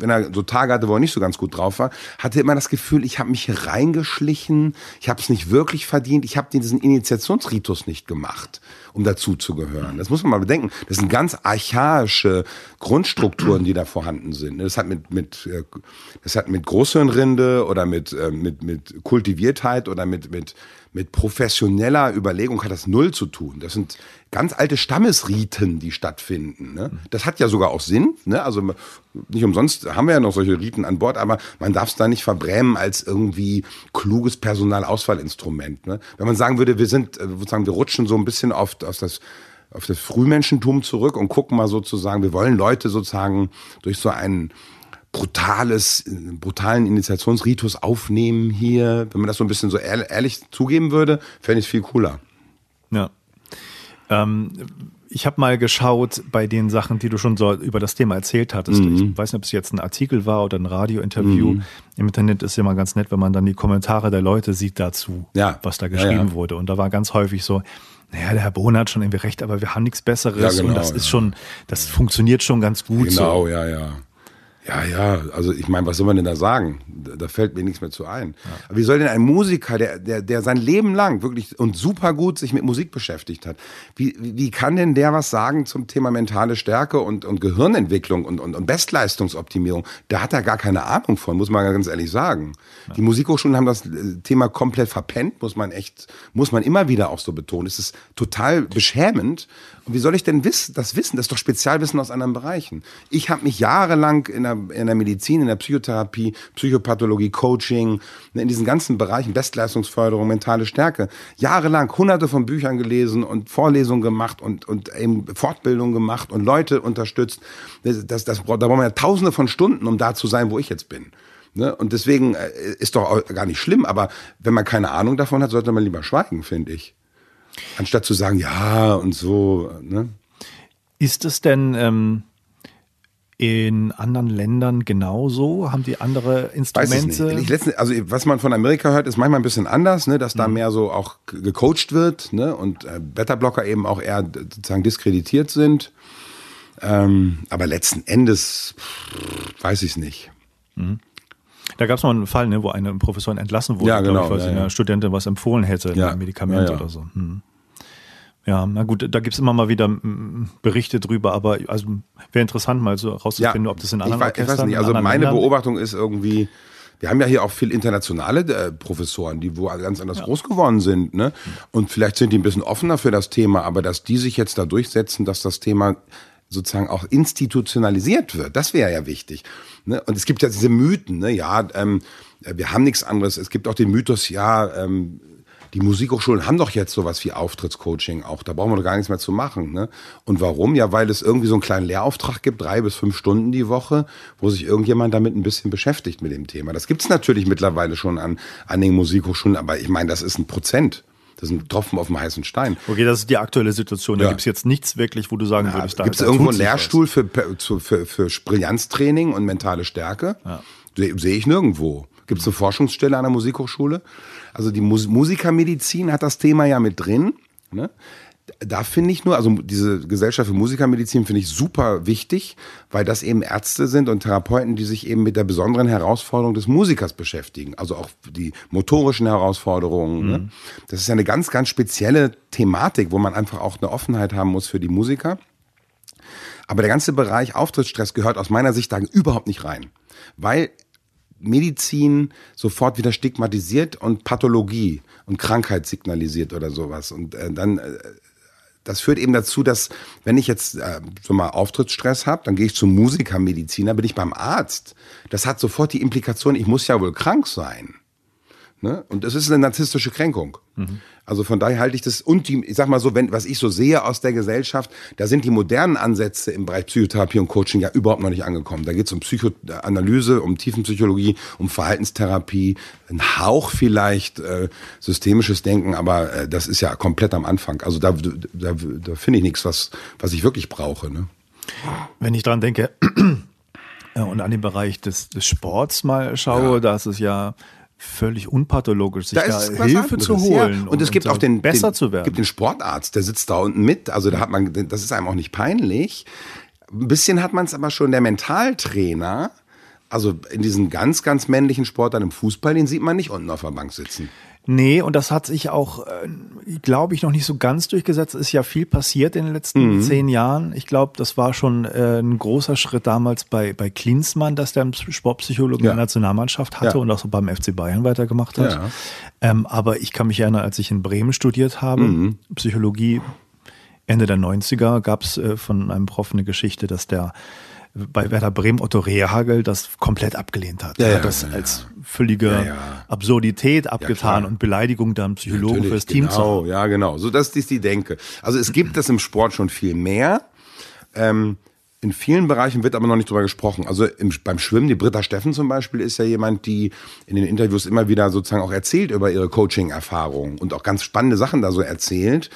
wenn er so Tage hatte, wo er nicht so ganz gut drauf war, hatte immer das Gefühl, ich habe mich reingeschlichen, ich habe es nicht wirklich verdient, ich habe diesen Initiationsritus nicht gemacht, um dazu zu gehören. Das muss man mal bedenken. Das sind ganz archaische Grundstrukturen, die da vorhanden sind. Das hat mit, mit, äh, das hat mit Großhirnrinde oder mit, äh, mit, mit Kultiviertheit oder mit, mit mit professioneller Überlegung hat das null zu tun. Das sind ganz alte Stammesriten, die stattfinden. Ne? Das hat ja sogar auch Sinn. Ne? Also nicht umsonst haben wir ja noch solche Riten an Bord, aber man darf es da nicht verbrämen als irgendwie kluges Personalauswahlinstrument. Ne? Wenn man sagen würde, wir sind, äh, sozusagen, wir rutschen so ein bisschen auf, auf das auf das Frühmenschentum zurück und gucken mal sozusagen, wir wollen Leute sozusagen durch so einen brutales, brutalen Initiationsritus aufnehmen hier. Wenn man das so ein bisschen so ehrlich, zugeben würde, fände ich es viel cooler. Ja. Ähm, ich habe mal geschaut bei den Sachen, die du schon so über das Thema erzählt hattest. Mhm. Ich weiß nicht, ob es jetzt ein Artikel war oder ein Radiointerview. Mhm. Im Internet ist ja immer ganz nett, wenn man dann die Kommentare der Leute sieht dazu, ja. was da geschrieben ja, ja. wurde. Und da war ganz häufig so, naja, der Herr Bohn hat schon irgendwie recht, aber wir haben nichts Besseres genau, und das ist schon, das funktioniert schon ganz gut. Genau, so. ja, ja. Ja, ja, also ich meine, was soll man denn da sagen? Da, fällt mir nichts mehr zu ein. Ja. Aber wie soll denn ein Musiker, der, der, der sein Leben lang wirklich und super gut sich mit Musik beschäftigt hat, wie, wie kann denn der was sagen zum Thema mentale Stärke und, und Gehirnentwicklung und, und, und Bestleistungsoptimierung? Da hat er gar keine Ahnung von, muss man ganz ehrlich sagen. Ja. Die Musikhochschulen haben das äh, Thema komplett verpennt, muss man echt, muss man immer wieder auch so betonen. Es ist total beschämend. Und wie soll ich denn wissen, das wissen? Das ist doch Spezialwissen aus anderen Bereichen. Ich habe mich jahrelang in der in der Medizin, in der Psychotherapie, Psychopathologie, Coaching, ne, in diesen ganzen Bereichen, Bestleistungsförderung, mentale Stärke, jahrelang hunderte von Büchern gelesen und Vorlesungen gemacht und, und eben Fortbildungen gemacht und Leute unterstützt. Das, das, das, da braucht man ja tausende von Stunden, um da zu sein, wo ich jetzt bin. Ne? Und deswegen äh, ist doch gar nicht schlimm, aber wenn man keine Ahnung davon hat, sollte man lieber schweigen, finde ich. Anstatt zu sagen, ja und so. Ne? Ist es denn, ähm, in anderen Ländern genauso? Haben die andere Instrumente? Weiß ich nicht. also was man von Amerika hört, ist manchmal ein bisschen anders, ne, dass da mhm. mehr so auch gecoacht wird ne, und äh, Beta-Blocker eben auch eher sozusagen diskreditiert sind. Ähm, aber letzten Endes pff, weiß ich es nicht. Mhm. Da gab es mal einen Fall, ne, wo eine Professorin entlassen wurde, ja, genau, ich, weil sie ja. einer Studentin was empfohlen hätte, ein Medikament oder so. Mhm. Ja, na gut, da gibt's immer mal wieder mm, Berichte drüber, aber also wäre interessant mal so rauszufinden, ja, ob das in anderen ich, Orchestern, ich weiß nicht, also meine Ländern Beobachtung ist irgendwie, wir haben ja hier auch viel internationale äh, Professoren, die wo ganz anders ja. groß geworden sind, ne? Und vielleicht sind die ein bisschen offener für das Thema, aber dass die sich jetzt da durchsetzen, dass das Thema sozusagen auch institutionalisiert wird. Das wäre ja wichtig. Ne? Und es gibt ja diese Mythen, ne? ja, ähm, wir haben nichts anderes. Es gibt auch den Mythos, ja, ähm, die Musikhochschulen haben doch jetzt sowas wie Auftrittscoaching auch. Da brauchen wir doch gar nichts mehr zu machen. Ne? Und warum? Ja, weil es irgendwie so einen kleinen Lehrauftrag gibt, drei bis fünf Stunden die Woche, wo sich irgendjemand damit ein bisschen beschäftigt mit dem Thema. Das gibt es natürlich mittlerweile schon an, an den Musikhochschulen, aber ich meine, das ist ein Prozent. Das ist ein Tropfen auf dem heißen Stein. Okay, das ist die aktuelle Situation. Da ja. gibt es jetzt nichts wirklich, wo du sagen ja, würdest, da Gibt es irgendwo einen Lehrstuhl für, für, für, Brillanztraining und mentale Stärke? Ja. Sehe ich nirgendwo. Gibt es eine Forschungsstelle an der Musikhochschule? Also die Mus Musikermedizin hat das Thema ja mit drin. Ne? Da finde ich nur, also diese Gesellschaft für Musikermedizin finde ich super wichtig, weil das eben Ärzte sind und Therapeuten, die sich eben mit der besonderen Herausforderung des Musikers beschäftigen. Also auch die motorischen Herausforderungen. Ne? Mhm. Ne? Das ist ja eine ganz, ganz spezielle Thematik, wo man einfach auch eine Offenheit haben muss für die Musiker. Aber der ganze Bereich Auftrittsstress gehört aus meiner Sicht da überhaupt nicht rein. Weil Medizin sofort wieder stigmatisiert und Pathologie und Krankheit signalisiert oder sowas. Und äh, dann, äh, das führt eben dazu, dass wenn ich jetzt äh, so mal Auftrittsstress habe, dann gehe ich zum Musikermediziner, bin ich beim Arzt. Das hat sofort die Implikation, ich muss ja wohl krank sein. Ne? Und das ist eine narzisstische Kränkung. Mhm. Also von daher halte ich das, und die, ich sag mal so, wenn, was ich so sehe aus der Gesellschaft, da sind die modernen Ansätze im Bereich Psychotherapie und Coaching ja überhaupt noch nicht angekommen. Da geht es um Psychoanalyse, um Tiefenpsychologie, um Verhaltenstherapie, ein Hauch vielleicht äh, systemisches Denken, aber äh, das ist ja komplett am Anfang. Also da, da, da finde ich nichts, was, was ich wirklich brauche. Ne? Wenn ich dran denke, und an den Bereich des, des Sports mal schaue, ja. da ist es ja völlig unpathologisch, sich da, da Hilfe zu holen. Ja. Und es gibt auch den, besser den, zu werden. gibt den Sportarzt, der sitzt da unten mit. Also da hat man, das ist einem auch nicht peinlich. Ein bisschen hat man es aber schon, der Mentaltrainer, also in diesen ganz, ganz männlichen Sportlern im Fußball, den sieht man nicht unten auf der Bank sitzen. Nee, und das hat sich auch, äh, glaube ich, noch nicht so ganz durchgesetzt. Es ist ja viel passiert in den letzten mhm. zehn Jahren. Ich glaube, das war schon äh, ein großer Schritt damals bei, bei Klinsmann, dass der einen Sportpsychologen ja. in der Nationalmannschaft hatte ja. und auch so beim FC Bayern weitergemacht hat. Ja. Ähm, aber ich kann mich erinnern, als ich in Bremen studiert habe, mhm. Psychologie, Ende der 90er, gab es äh, von einem Prof eine Geschichte, dass der bei Werder Bremen Otto Rehagel das komplett abgelehnt hat. Ja, er hat das ja, als völlige Absurdität abgetan und Beleidigung dann Psychologen Natürlich, fürs Team genau, zu. Ja, genau. So das ist die Denke. Also es gibt das im Sport schon viel mehr. Ähm, in vielen Bereichen wird aber noch nicht drüber gesprochen. Also im, beim Schwimmen, die Britta Steffen zum Beispiel, ist ja jemand, die in den Interviews immer wieder sozusagen auch erzählt über ihre Coaching-Erfahrungen und auch ganz spannende Sachen da so erzählt.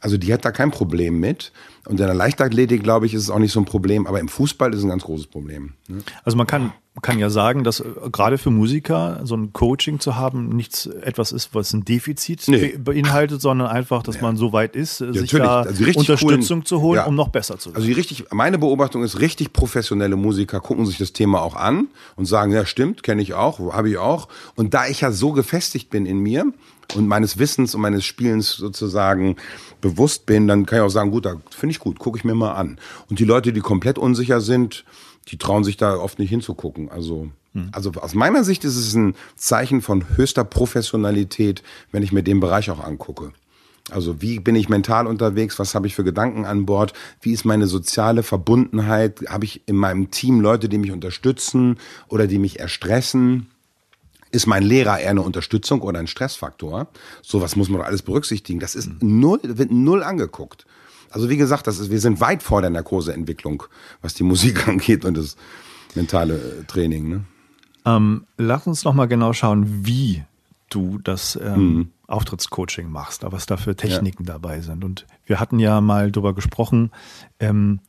Also die hat da kein Problem mit. Und in der Leichtathletik, glaube ich, ist es auch nicht so ein Problem, aber im Fußball ist es ein ganz großes Problem. Ne? Also man kann, kann ja sagen, dass äh, gerade für Musiker so ein Coaching zu haben nichts etwas ist, was ein Defizit nee. beinhaltet, sondern einfach, dass ja. man so weit ist, ja, sich da also Unterstützung coolen, zu holen, ja. um noch besser zu werden. Also die richtig, meine Beobachtung ist, richtig professionelle Musiker gucken sich das Thema auch an und sagen, ja stimmt, kenne ich auch, habe ich auch. Und da ich ja so gefestigt bin in mir, und meines Wissens und meines Spielens sozusagen bewusst bin, dann kann ich auch sagen, gut, da finde ich gut, gucke ich mir mal an. Und die Leute, die komplett unsicher sind, die trauen sich da oft nicht hinzugucken. Also, hm. also aus meiner Sicht ist es ein Zeichen von höchster Professionalität, wenn ich mir den Bereich auch angucke. Also wie bin ich mental unterwegs? Was habe ich für Gedanken an Bord? Wie ist meine soziale Verbundenheit? Habe ich in meinem Team Leute, die mich unterstützen oder die mich erstressen? Ist mein Lehrer eher eine Unterstützung oder ein Stressfaktor? Sowas muss man doch alles berücksichtigen. Das ist null, wird null angeguckt. Also wie gesagt, das ist, wir sind weit vor der Narkoseentwicklung, was die Musik angeht und das mentale äh, Training. Ne? Ähm, lass uns noch mal genau schauen, wie du das ähm, mhm. Auftrittscoaching machst, was da für Techniken ja. dabei sind. Und wir hatten ja mal darüber gesprochen, ähm,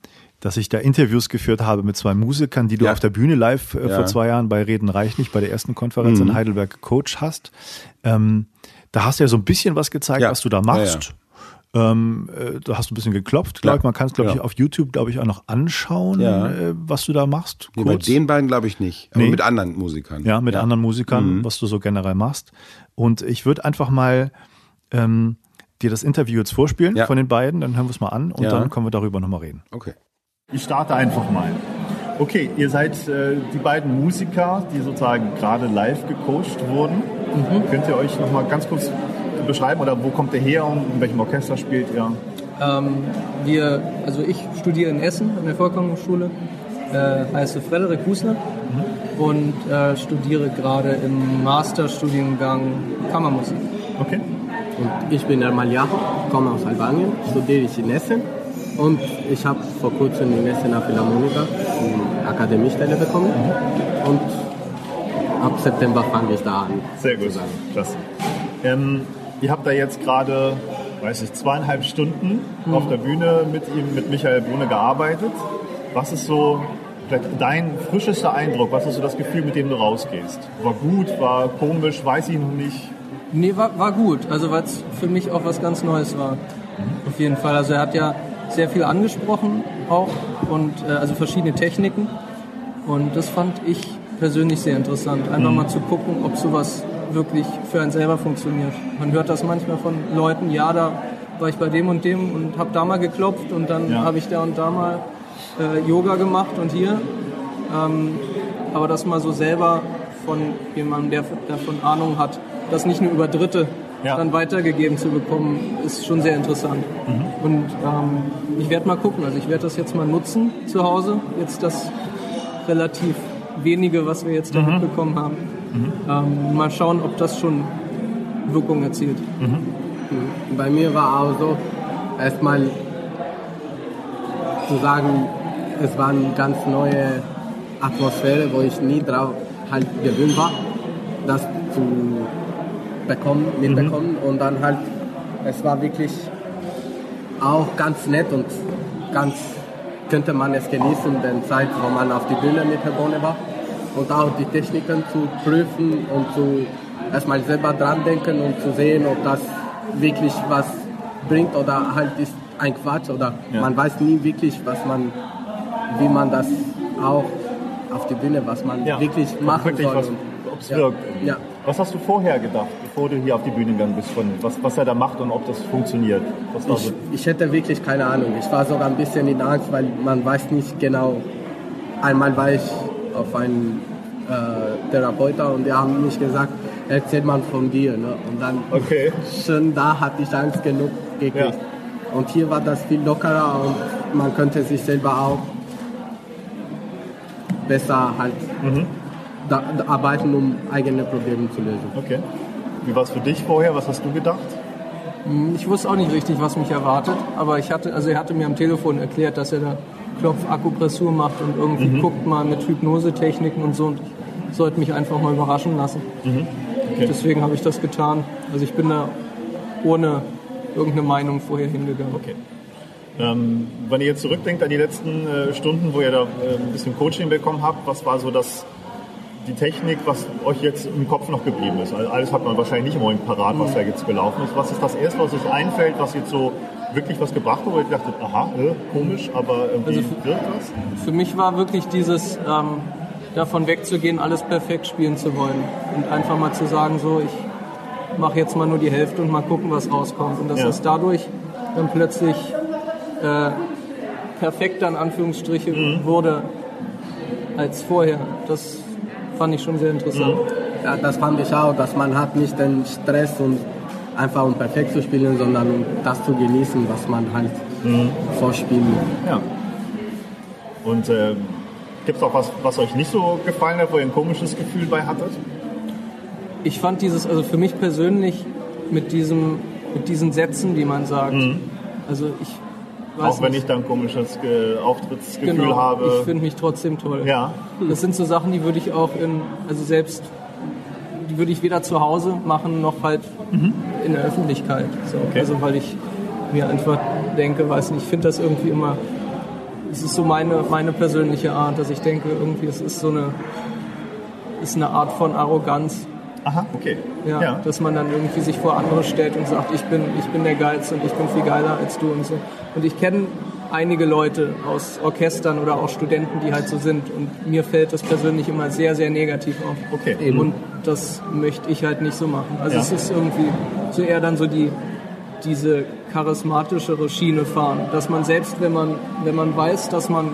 dass ich da Interviews geführt habe mit zwei Musikern, die du ja. auf der Bühne live äh, ja. vor zwei Jahren bei Reden reich nicht, bei der ersten Konferenz mhm. in Heidelberg gecoacht hast. Ähm, da hast du ja so ein bisschen was gezeigt, ja. was du da machst. Ähm, äh, da hast du ein bisschen geklopft, glaube ich. Man kann es, glaube ich, auf YouTube, glaube ich, auch noch anschauen, äh, was du da machst. Nee, bei den beiden glaube ich nicht, aber nee. mit anderen Musikern. Ja, mit anderen Musikern, mhm. was du so generell machst. Und ich würde einfach mal ähm, dir das Interview jetzt vorspielen von den beiden, dann hören wir es mal an und dann können wir darüber nochmal reden. Okay. Ich starte einfach mal. Okay, ihr seid äh, die beiden Musiker, die sozusagen gerade live gecoacht wurden. Mhm. Könnt ihr euch noch mal ganz kurz beschreiben oder wo kommt ihr her und in welchem Orchester spielt ihr? Ähm, wir, also ich studiere in Essen an der Volkshochschule, äh, heiße Frederik Husner mhm. und äh, studiere gerade im Masterstudiengang Kammermusik. Okay. Und ich bin Ermal Yaho, komme aus Albanien, studiere ich in Essen und ich habe vor kurzem in Essener Philharmoniker eine Akademiestelle bekommen mhm. und ab September fange ich da an. Sehr gut, klasse. Ähm, ihr habt da jetzt gerade weiß ich, zweieinhalb Stunden mhm. auf der Bühne mit ihm, mit Michael Brune gearbeitet. Was ist so dein frischester Eindruck? Was ist so das Gefühl, mit dem du rausgehst? War gut, war komisch, weiß ich noch nicht. Nee, war, war gut. Also weil es für mich auch was ganz Neues war. Mhm. Auf jeden Fall. Also er hat ja sehr viel angesprochen auch und äh, also verschiedene Techniken. Und das fand ich persönlich sehr interessant. Einfach mhm. mal zu gucken, ob sowas wirklich für einen selber funktioniert. Man hört das manchmal von Leuten, ja, da war ich bei dem und dem und habe da mal geklopft und dann ja. habe ich da und da mal äh, Yoga gemacht und hier. Ähm, aber das mal so selber von jemandem, der davon Ahnung hat, das nicht nur über Dritte ja. dann weitergegeben zu bekommen, ist schon sehr interessant. Mhm. Und ähm, ich werde mal gucken, also ich werde das jetzt mal nutzen zu Hause, jetzt das relativ wenige, was wir jetzt da mhm. mitbekommen haben. Mhm. Ähm, mal schauen, ob das schon Wirkung erzielt. Mhm. Bei mir war auch so, erstmal zu sagen, es war eine ganz neue Atmosphäre, wo ich nie drauf halt gewöhnt war, das zu bekommen, mitbekommen. Mhm. Und dann halt, es war wirklich auch ganz nett und ganz könnte man es genießen, den Zeit, wo man auf die Bühne mit Herr Bohne war und auch die Techniken zu prüfen und zu erstmal selber dran denken und zu sehen, ob das wirklich was bringt oder halt ist ein Quatsch oder ja. man weiß nie wirklich, was man, wie man das auch auf die Bühne, was man ja. wirklich machen wirklich soll. Ob es ja. wirkt. Ja. Was hast du vorher gedacht, bevor du hier auf die Bühne gegangen bist, von was, was er da macht und ob das funktioniert? ich, so? ich hätte wirklich keine Ahnung. Ich war sogar ein bisschen in Angst, weil man weiß nicht genau. Einmal war ich auf einen äh, Therapeuten und die haben mich gesagt, erzähl mal von dir. Ne? Und dann okay. schon da hatte ich Angst genug gekriegt. Ja. Und hier war das viel lockerer und man könnte sich selber auch besser halt mhm. Da, da arbeiten, um eigene Probleme zu lösen. Okay. Wie war es für dich vorher? Was hast du gedacht? Hm, ich wusste auch nicht richtig, was mich erwartet, aber ich hatte, also er hatte mir am Telefon erklärt, dass er da Klopfakupressur macht und irgendwie mhm. guckt mal mit Hypnosetechniken und so. Und ich sollte mich einfach mal überraschen lassen. Mhm. Okay. Deswegen habe ich das getan. Also ich bin da ohne irgendeine Meinung vorher hingegangen. Okay. Ähm, wenn ihr jetzt zurückdenkt an die letzten äh, Stunden, wo ihr da äh, ein bisschen Coaching bekommen habt, was war so das, die Technik, was euch jetzt im Kopf noch geblieben ist? Also alles hat man wahrscheinlich nicht im parat, was mhm. da jetzt gelaufen ist. Was ist das Erste, was euch einfällt, was jetzt so wirklich was gebracht hat, wo ihr dachtet, aha, äh, komisch, aber irgendwie also für, wirkt das? Für mich war wirklich dieses ähm, davon wegzugehen, alles perfekt spielen zu wollen und einfach mal zu sagen, so ich mache jetzt mal nur die Hälfte und mal gucken, was rauskommt und dass ja. es dadurch dann plötzlich äh, perfekter in Anführungsstriche mhm. wurde als vorher. Das fand ich schon sehr interessant. Mhm. Ja, das fand ich auch, dass man hat nicht den Stress und einfach um perfekt zu spielen, sondern um das zu genießen, was man halt mhm. vorspielen. Ja. Und äh, gibt es auch was, was euch nicht so gefallen hat, wo ihr ein komisches Gefühl bei hattet? Ich fand dieses, also für mich persönlich mit diesem, mit diesen Sätzen, die man sagt, mhm. also ich auch wenn nicht. ich da ein komisches Ge Auftrittsgefühl genau, habe. Ich finde mich trotzdem toll. Ja. Das sind so Sachen, die würde ich auch in, also selbst die würde ich weder zu Hause machen noch halt mhm. in der Öffentlichkeit. So. Okay. Also weil ich mir einfach denke, weiß nicht, ich finde das irgendwie immer, es ist so meine, meine persönliche Art, dass ich denke, irgendwie es ist so eine, ist eine Art von Arroganz. Aha, okay. Ja, ja, dass man dann irgendwie sich vor andere stellt und sagt, ich bin, ich bin der Geilste und ich bin viel geiler als du und so. Und ich kenne einige Leute aus Orchestern oder auch Studenten, die halt so sind. Und mir fällt das persönlich immer sehr, sehr negativ auf. Okay. Eben. Und das möchte ich halt nicht so machen. Also ja. es ist irgendwie so eher dann so die, diese charismatischere Schiene fahren. Dass man selbst, wenn man, wenn man weiß, dass man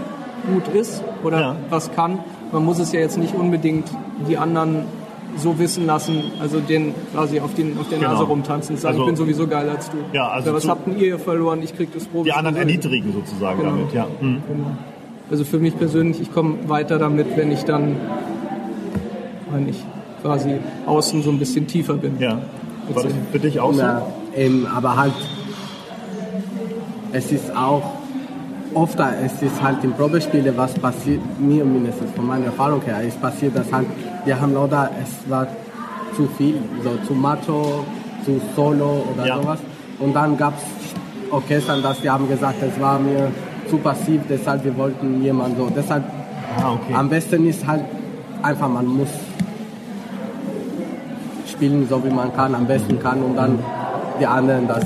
gut ist oder ja. was kann, man muss es ja jetzt nicht unbedingt die anderen so wissen lassen, also den quasi auf, den, auf der Genau. Nase rumtanzen und sagen, Also- ich bin sowieso geiler als du. Ja, also Oder was zu- habt denn ihr verloren? Ich krieg das Probe. Die anderen erniedrigen sozusagen Genau. damit, ja. Mhm. Also für mich persönlich, ich komme weiter damit, wenn ich dann, wenn ich quasi außen so ein bisschen tiefer bin. Ja. War das für dich auch so? Ja, ähm, aber halt, es ist auch oft, es ist halt in Probespiele, was passiert, mir mindestens von meiner Erfahrung her, ist passiert, dass halt, wir haben oder es war zu viel, so zu Macho, zu Solo oder Ja. sowas. Und dann gab es Orchestern, dass die haben gesagt, es war mir zu passiv, deshalb wir wollten jemanden so. Deshalb Ah, okay. am besten ist halt einfach, man muss spielen, so wie man kann, am besten kann und dann die anderen das.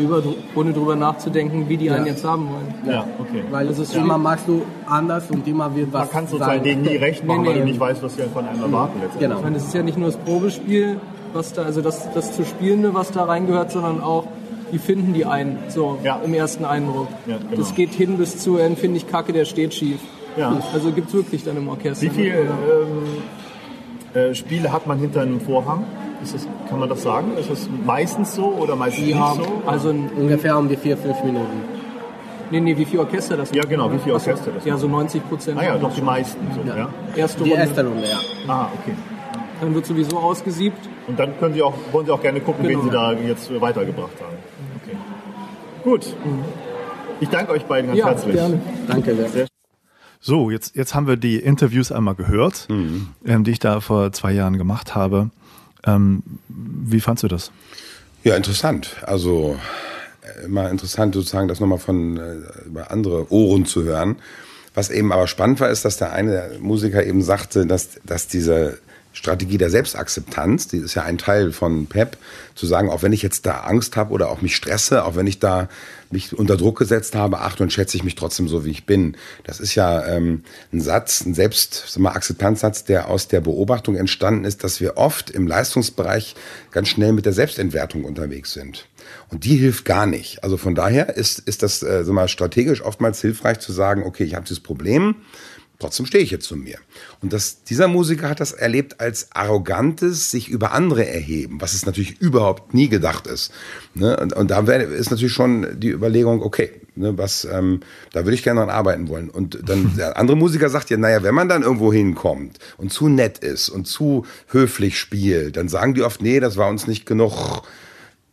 Über, ohne drüber nachzudenken, wie die einen Ja. jetzt haben wollen. Ja, okay. Weil Das ist immer magst du anders und immer wird was Man kann sozusagen denen nie recht machen, Nee, weil nee. du nicht weißt, was sie von einem erwarten letztendlich. Genau. Ich meine, es ist ja nicht nur das Probespiel, was da, also das, das zu Spielende, was da reingehört, sondern auch, wie finden die einen, so Ja. im ersten Eindruck. Ja, genau. Das geht hin bis zu, äh, finde ich kacke, der steht schief. Ja. Also gibt es wirklich dann im Orchester. Wie viele ähm, äh, Spiele hat man hinter einem Vorhang? Ist das, kann man das sagen? Ist das meistens so oder meistens Die nicht haben, so? also, Ungefähr um die vier, fünf Minuten. nee, nee, wie viele Orchester das Ja, genau, wie so, Orchester das Ja, so 90 Prozent. Ah ja, doch die meisten. So, ja. Ja. Erste Die Runde. erste Runde, ja. Ah, okay. Dann wird sowieso ausgesiebt. Und dann können Sie auch, wollen Sie auch gerne gucken, Genau. wen Sie da jetzt weitergebracht haben. Okay. Gut. Ich danke euch beiden ganz Ja, herzlich. gerne. Danke sehr. So, jetzt, jetzt haben wir die Interviews einmal gehört, ähm, die ich da vor zwei Jahren gemacht habe. Ähm, wie fandst du das? Ja, interessant. Also äh, immer interessant sozusagen, das nochmal von äh, über andere Ohren zu hören. Was eben aber spannend war, ist, dass der eine Musiker eben sagte, dass, dass diese Strategie der Selbstakzeptanz, die ist ja ein Teil von PEP, zu sagen, auch wenn ich jetzt da Angst habe oder auch mich stresse, auch wenn ich da mich unter Druck gesetzt habe, ach, und schätze ich mich trotzdem so, wie ich bin. Das ist ja ähm, ein Satz, ein Selbst, sag mal, Akzeptanzsatz, der aus der Beobachtung entstanden ist, dass wir oft im Leistungsbereich ganz schnell mit der Selbstentwertung unterwegs sind. Und die hilft gar nicht. Also von daher ist, ist das äh, sag mal, strategisch oftmals hilfreich zu sagen, okay, ich habe dieses Problem, trotzdem stehe ich jetzt zu mir. Und das, dieser Musiker hat das erlebt als arrogantes sich über andere erheben, was es natürlich überhaupt nie gedacht ist. Ne? Und, und da ist natürlich schon die Überlegung, okay, ne, was, ähm, da würde ich gerne dran arbeiten wollen. Und dann der andere Musiker sagt ja, naja, wenn man dann irgendwo hinkommt und zu nett ist und zu höflich spielt, dann sagen die oft, nee, das war uns nicht genug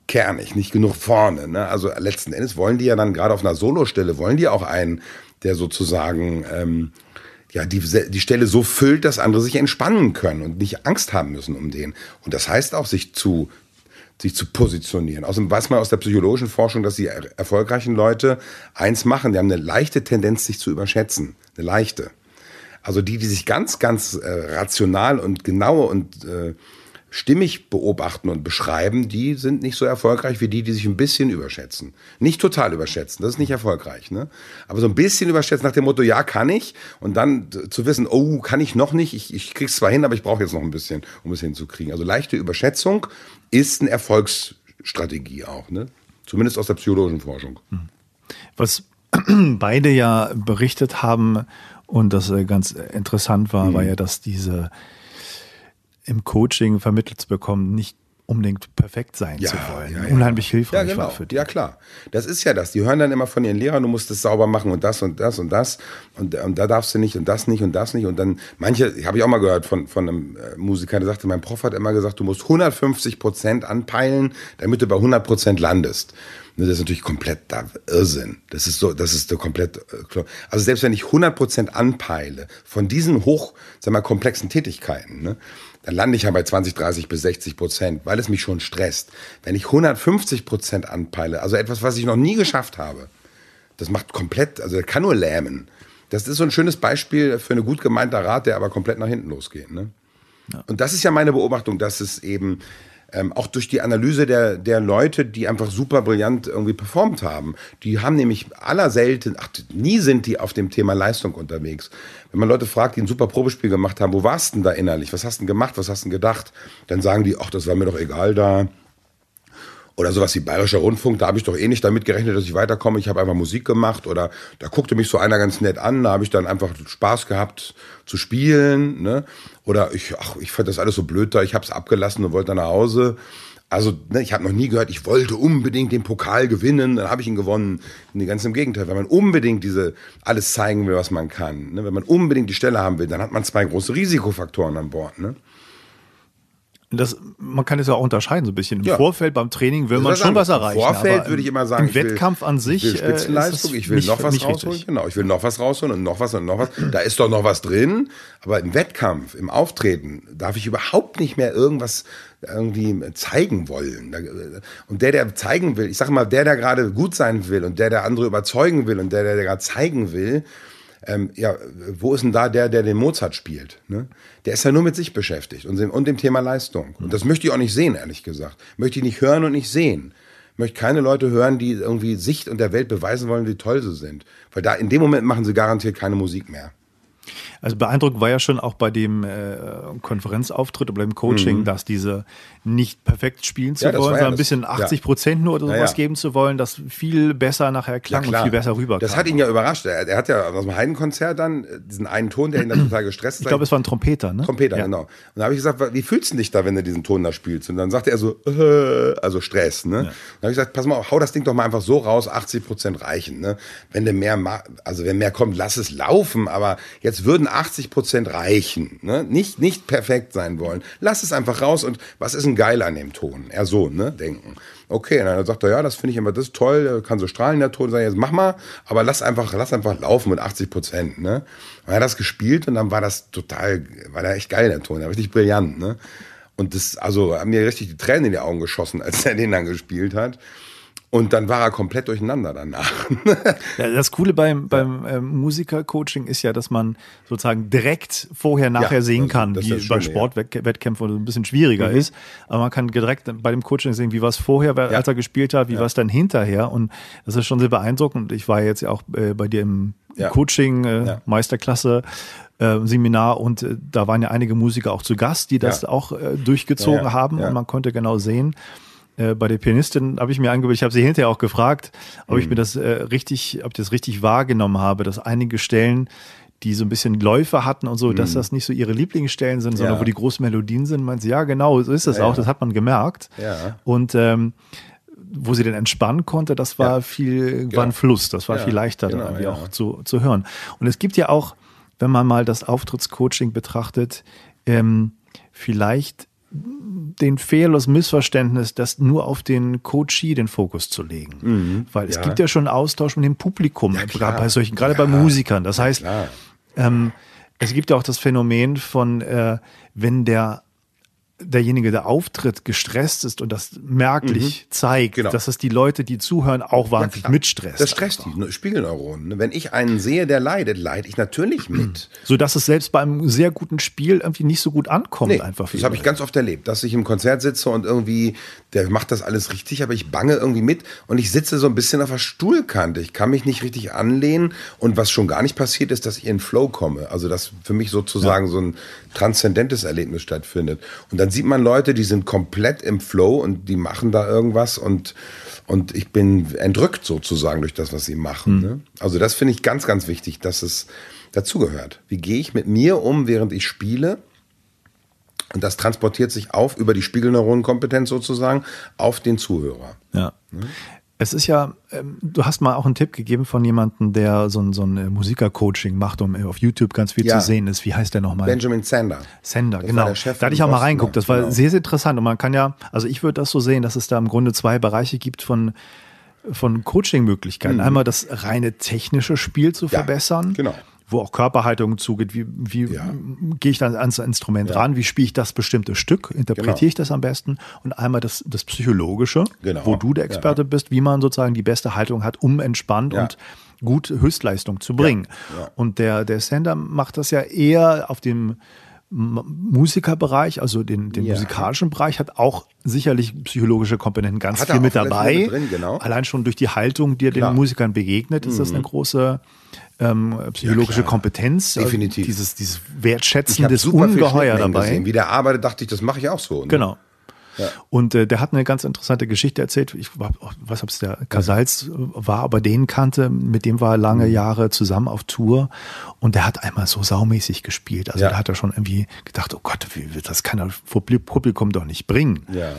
kernig, nicht genug vorne. Ne? Also letzten Endes wollen die ja dann gerade auf einer Solostelle, wollen die auch einen, der sozusagen ähm, ja die, die Stelle so füllt, dass andere sich entspannen können und nicht Angst haben müssen um den. Und das heißt auch, sich zu sich zu positionieren. Außerdem weiß man aus der psychologischen Forschung, dass die er erfolgreichen Leute eins machen, die haben eine leichte Tendenz, sich zu überschätzen. Eine leichte. Also die, die sich ganz, ganz äh, rational und genau und äh, stimmig beobachten und beschreiben, die sind nicht so erfolgreich wie die, die sich ein bisschen überschätzen. Nicht total überschätzen, das ist nicht erfolgreich. Ne? Aber so ein bisschen überschätzen nach dem Motto, ja, kann ich. Und dann äh, zu wissen, oh, kann ich noch nicht, ich, ich krieg's zwar hin, aber ich brauche jetzt noch ein bisschen, um es hinzukriegen. Also leichte Überschätzung ist eine Erfolgsstrategie auch. Ne? Zumindest aus der psychologischen Forschung. Was beide ja berichtet haben und das äh, ganz interessant war, war ja, dass diese im Coaching vermittelt zu bekommen, nicht unbedingt perfekt sein zu wollen. ja, ja. Unheimlich hilfreich ja, genau. war für die. Ja, klar. Das ist ja das. Die hören dann immer von ihren Lehrern, du musst es sauber machen und das und das und das. Und, und da darfst du nicht und das nicht und das nicht. Und dann, manche, habe ich auch mal gehört von, von einem äh, Musiker, der sagte, mein Prof hat immer gesagt, du musst 150 Prozent anpeilen, damit du bei 100 Prozent landest. Das ist natürlich komplett Irrsinn. Das ist so, das ist so komplett äh. Also selbst wenn ich 100 Prozent anpeile von diesen hoch, sag mal, komplexen Tätigkeiten, ne, dann lande ich ja bei 20, 30 bis 60 Prozent, weil es mich schon stresst. Wenn ich 150 Prozent anpeile, also etwas, was ich noch nie geschafft habe, das macht komplett, also das kann nur lähmen. Das ist so ein schönes Beispiel für eine gut gemeinter Rat, der aber komplett nach hinten losgeht. Ne? Und das ist ja meine Beobachtung, dass es eben ähm, auch durch die Analyse der, der Leute, die einfach super brillant irgendwie performt haben, die haben nämlich aller selten, ach, nie sind die auf dem Thema Leistung unterwegs. Wenn man Leute fragt, die ein super Probespiel gemacht haben, wo warst du denn da innerlich? Was hast du denn gemacht? Was hast du denn gedacht? Dann sagen die, ach, das war mir doch egal da. Oder sowas wie Bayerischer Rundfunk, da habe ich doch eh nicht damit gerechnet, dass ich weiterkomme. Ich habe einfach Musik gemacht oder da guckte mich so einer ganz nett an, da habe ich dann einfach Spaß gehabt zu spielen. Ne? Oder ich, ach, ich fand das alles so blöd da, ich habe es abgelassen und wollte dann nach Hause. Also ne, ich habe noch nie gehört, ich wollte unbedingt den Pokal gewinnen, dann habe ich ihn gewonnen. Nee, ganz im Gegenteil, wenn man unbedingt diese alles zeigen will, was man kann, ne? wenn man unbedingt die Stelle haben will, dann hat man zwei große Risikofaktoren an Bord. Ne? Das, man kann es ja auch unterscheiden so ein bisschen. Im Ja. Vorfeld beim Training will Das man schon was erreichen. Im Vorfeld würde ich immer sagen, Im ich will- Wettkampf an sich. Ich will äh, ist Spitzenleistung, ich will nicht, noch was rausholen. richtig. Genau, ich will noch was rausholen und noch was und noch was. Da ist doch noch was drin. Aber im Wettkampf, im Auftreten, darf ich überhaupt nicht mehr irgendwas irgendwie zeigen wollen. Da- Und der, der zeigen will, ich sage mal, der, der gerade gut sein will und der, der andere überzeugen will und der, der gerade zeigen will, ähm, ja, wo ist denn da der, der den Mozart spielt? Ne? Der ist ja nur mit sich beschäftigt und dem, und dem Thema Leistung. Und das möchte ich auch nicht sehen, ehrlich gesagt. Möchte ich nicht hören und nicht sehen. Möchte keine Leute hören, die irgendwie Sicht und der Welt beweisen wollen, wie toll sie sind. Weil da in dem Moment machen sie garantiert keine Musik mehr. Also beeindruckend war ja schon auch bei dem äh, Konferenzauftritt oder beim Coaching, dass diese nicht perfekt spielen zu Mhm. Ja, wollen, war ja sondern ein bisschen ja. 80 Prozent nur oder Ja, sowas ja. geben zu wollen, das viel besser nachher klang und viel besser rüberkam. Das hat ihn ja überrascht. Er, er hat ja aus dem Heidenkonzert dann äh, diesen einen Ton, der ihn dann total gestresst hat. ich glaube, es war ein Trompeter, ne? Trompeter, ja. genau. Und da habe ich gesagt, wie fühlst du dich da, wenn du diesen Ton da spielst? Und dann sagte er so, äh, also Stress, ne? Dann habe ich gesagt, pass mal, auf, hau das Ding doch mal einfach so raus, 80 Prozent reichen, ne? Wenn du mehr, also wenn mehr kommt, lass es laufen, aber jetzt würden 80 Prozent reichen, ne? Nicht, nicht perfekt sein wollen. Lass es einfach raus und was ist denn geil an dem Ton? Er so, ne? Denken. Okay, und dann sagt er, ja, das finde ich immer, das ist toll, kann so strahlen, der Ton, ich, jetzt mach mal, aber lass einfach, lass einfach laufen mit 80 Prozent, ne? Und er hat das gespielt und dann war das total, war der echt geil, der Ton, der richtig brillant, ne? Und das, also, haben mir richtig die Tränen in die Augen geschossen, als er den dann gespielt hat. Und dann war er komplett durcheinander danach. Ja, Das Coole beim, beim ähm, Musikercoaching ist ja, dass man sozusagen direkt vorher, nachher Ja, sehen das- kann, das wie bei ja. Sportwettkämpfen, es ein bisschen schwieriger ist. Aber man kann direkt bei dem Coaching sehen, wie war es vorher, Ja. als er gespielt hat, wie war es dann hinterher. Und das ist schon sehr beeindruckend. Ich war jetzt ja auch äh, bei dir im Ja. Coaching, äh, Ja. Meisterklasse. äh, Seminar und äh, da waren ja einige Musiker auch zu Gast, die das Ja. auch äh, durchgezogen Ja, ja, haben ja. und man konnte genau sehen, äh, bei der Pianistin habe ich mir angehört, ich habe sie hinterher auch gefragt, ob ich mir das äh, richtig, ob ich das richtig wahrgenommen habe, dass einige Stellen, die so ein bisschen Läufe hatten und so, dass das nicht so ihre Lieblingsstellen sind, sondern Ja. wo die großen Melodien sind, meint sie, ja genau, so ist es Ja, auch, ja. das hat man gemerkt. Und ähm, wo sie dann entspannen konnte, das war viel, war ein Fluss, das war viel leichter genau, dann irgendwie auch zu, zu hören. Und es gibt ja auch, wenn man mal das Auftrittscoaching betrachtet, ähm, vielleicht den Fehler, das Missverständnis, das nur auf den Coachee den Fokus zu legen. Weil es Mhm. Ja. gibt ja schon Austausch mit dem Publikum, Ja, gerade bei solchen, gerade Ja, bei Musikern. Das heißt, ähm, es gibt ja auch das Phänomen von, äh, wenn der derjenige, der auftritt, gestresst ist und das merklich zeigt, Genau. dass es die Leute, die zuhören, auch Ja, wahnsinnig mitstresst. Das stresst die ne, Spiegelneuronen. ne? Wenn ich einen sehe, der leidet, leide ich natürlich mit. So dass es selbst bei einem sehr guten Spiel irgendwie nicht so gut ankommt, Nee, einfach das habe die ich ganz oft erlebt, dass ich im Konzert sitze und irgendwie, der macht das alles richtig, aber ich bange irgendwie mit und ich sitze so ein bisschen auf der Stuhlkante. Ich kann mich nicht richtig anlehnen und was schon gar nicht passiert ist, dass ich in Flow komme. Also dass für mich sozusagen so ein transzendentes Erlebnis stattfindet. Und dann sieht man Leute, die sind komplett im Flow und die machen da irgendwas und und ich bin entrückt sozusagen durch das, was sie machen. Ne? Also das finde ich ganz, ganz wichtig, dass es dazugehört. Wie gehe ich mit mir um, während ich spiele? Und das transportiert sich auf über die Spiegelneuronenkompetenz sozusagen auf den Zuhörer. Ja. Es ist ja, ähm, du hast mal auch einen Tipp gegeben von jemandem, der so ein, so ein äh, Musiker-Coaching macht, um äh, auf YouTube ganz viel Ja. zu sehen ist. Wie heißt der nochmal? Benjamin Sander. Sender, Das genau. da hatte ich auch mal reingeguckt. Das war genau. sehr, sehr interessant. Und man kann ja, also ich würde das so sehen, dass es da im Grunde zwei Bereiche gibt von, von Coaching-Möglichkeiten. Einmal das reine technische Spiel zu Mhm. Ja, verbessern. genau. Wo auch Körperhaltung zugeht. Wie, wie Ja. gehe ich dann ans Instrument ran? Wie spiele ich das bestimmte Stück? Interpretiere Genau. ich das am besten? Und einmal das, das Psychologische, Genau. wo du der Experte bist, wie man sozusagen die beste Haltung hat, um entspannt Ja. und gut Höchstleistung zu bringen. ja. Und der, der Sender macht das ja eher auf dem Musikerbereich, also den, den Ja. musikalischen Bereich, hat auch sicherlich psychologische Komponenten ganz Hat viel mit dabei. mit drin, genau. Allein schon durch die Haltung, die er. Mhm. den Musikern begegnet, ist das eine große ähm, psychologische klar. Kompetenz. Also Definitiv. Dieses, dieses Ich Wertschätzen des Ungeheuer dabei. gesehen. Wie der arbeitet, dachte ich, das mache ich auch so. Ne? Genau. Ja. Und äh, der hat eine ganz interessante Geschichte erzählt. Ich weiß, ob es der Casals war, aber den kannte, mit dem war er lange Mhm. Jahre zusammen auf Tour und der hat einmal so saumäßig gespielt. Also Ja. da hat er schon irgendwie gedacht, oh Gott, das kann er vor Publi- Publikum doch nicht bringen. Ja.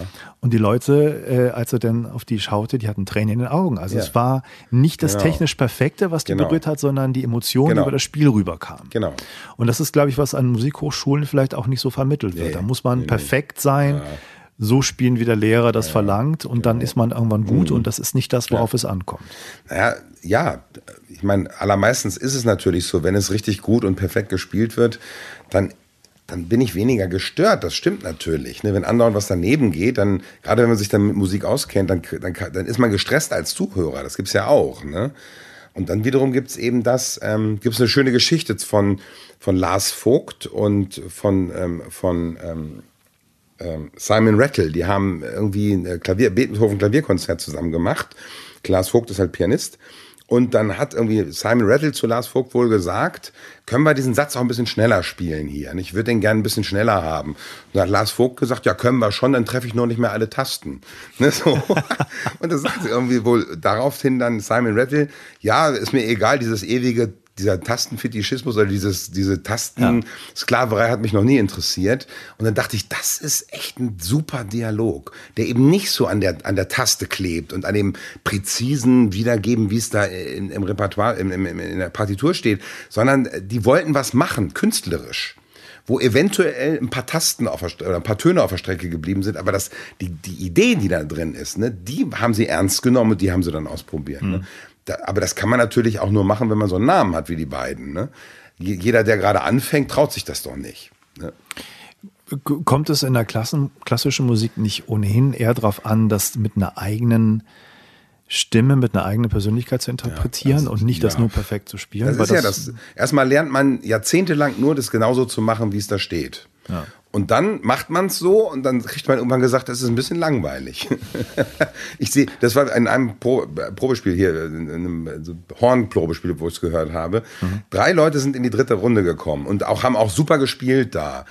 Und die Leute, äh, als er dann auf die schaute, die hatten Tränen in den Augen. Also Ja. es war nicht das Genau. technisch Perfekte, was die Genau. berührt hat, sondern die Emotion, die Genau. über das Spiel rüberkam. Genau. Und das ist, glaube ich, was an Musikhochschulen vielleicht auch nicht so vermittelt wird. Nee, Da muss man nee, nee. perfekt sein, so spielen, wie der Lehrer das verlangt und dann ist man irgendwann gut Mhm. und das ist nicht das, worauf es ankommt. Naja, ja, ich meine, allermeistens ist es natürlich so, wenn es richtig gut und perfekt gespielt wird, dann, dann bin ich weniger gestört. Das stimmt natürlich. Ne? Wenn andauernd was daneben geht, dann, gerade wenn man sich dann mit Musik auskennt, dann, dann, dann ist man gestresst als Zuhörer. Das gibt's ja auch. Ne? Und dann wiederum gibt's eben das, ähm, gibt's eine schöne Geschichte von, von Lars Vogt und von, ähm, von ähm, Simon Rattle, die haben irgendwie ein Klavier, Beethoven Klavierkonzert zusammen gemacht. Lars Vogt ist halt Pianist. Und dann hat irgendwie Simon Rattle zu Lars Vogt wohl gesagt, können wir diesen Satz auch ein bisschen schneller spielen hier? Ich würde den gerne ein bisschen schneller haben. Und dann hat Lars Vogt gesagt, ja, können wir schon, dann treffe ich nur nicht mehr alle Tasten. Ne, so. Und das sagte irgendwie wohl daraufhin dann Simon Rattle, ja, ist mir egal, dieses ewige dieser Tastenfetischismus oder dieses, diese Tastensklaverei hat mich noch nie interessiert. Und dann dachte ich, das ist echt ein super Dialog, der eben nicht so an der, an der Taste klebt und an dem präzisen Wiedergeben, wie es da in, im Repertoire, im, im, in der Partitur steht, sondern die wollten was machen, künstlerisch wo eventuell ein paar Tasten auf der, oder ein paar Töne auf der Strecke geblieben sind, aber das, die, die Idee, die da drin ist, ne, die haben sie ernst genommen und die haben sie dann ausprobiert. Ne? Da, aber das kann man natürlich auch nur machen, wenn man so einen Namen hat wie die beiden. Ne? Je- Jeder, der gerade anfängt, traut sich das doch nicht. Ne? Kommt es in der Klassen, klassischen Musik nicht ohnehin eher darauf an, das mit einer eigenen Stimme, mit einer eigenen Persönlichkeit zu interpretieren das- und nicht das ja. nur perfekt zu spielen? Das ist ja das. Erstmal lernt man jahrzehntelang nur, das genauso zu machen, wie es da steht. Ja. Und dann macht man es so und dann kriegt man irgendwann gesagt, das ist ein bisschen langweilig. ich sehe, das war in einem Pro, Probespiel hier, in einem so Hornprobespiel, wo ich es gehört habe. Drei Leute sind in die dritte Runde gekommen und auch haben auch super gespielt da.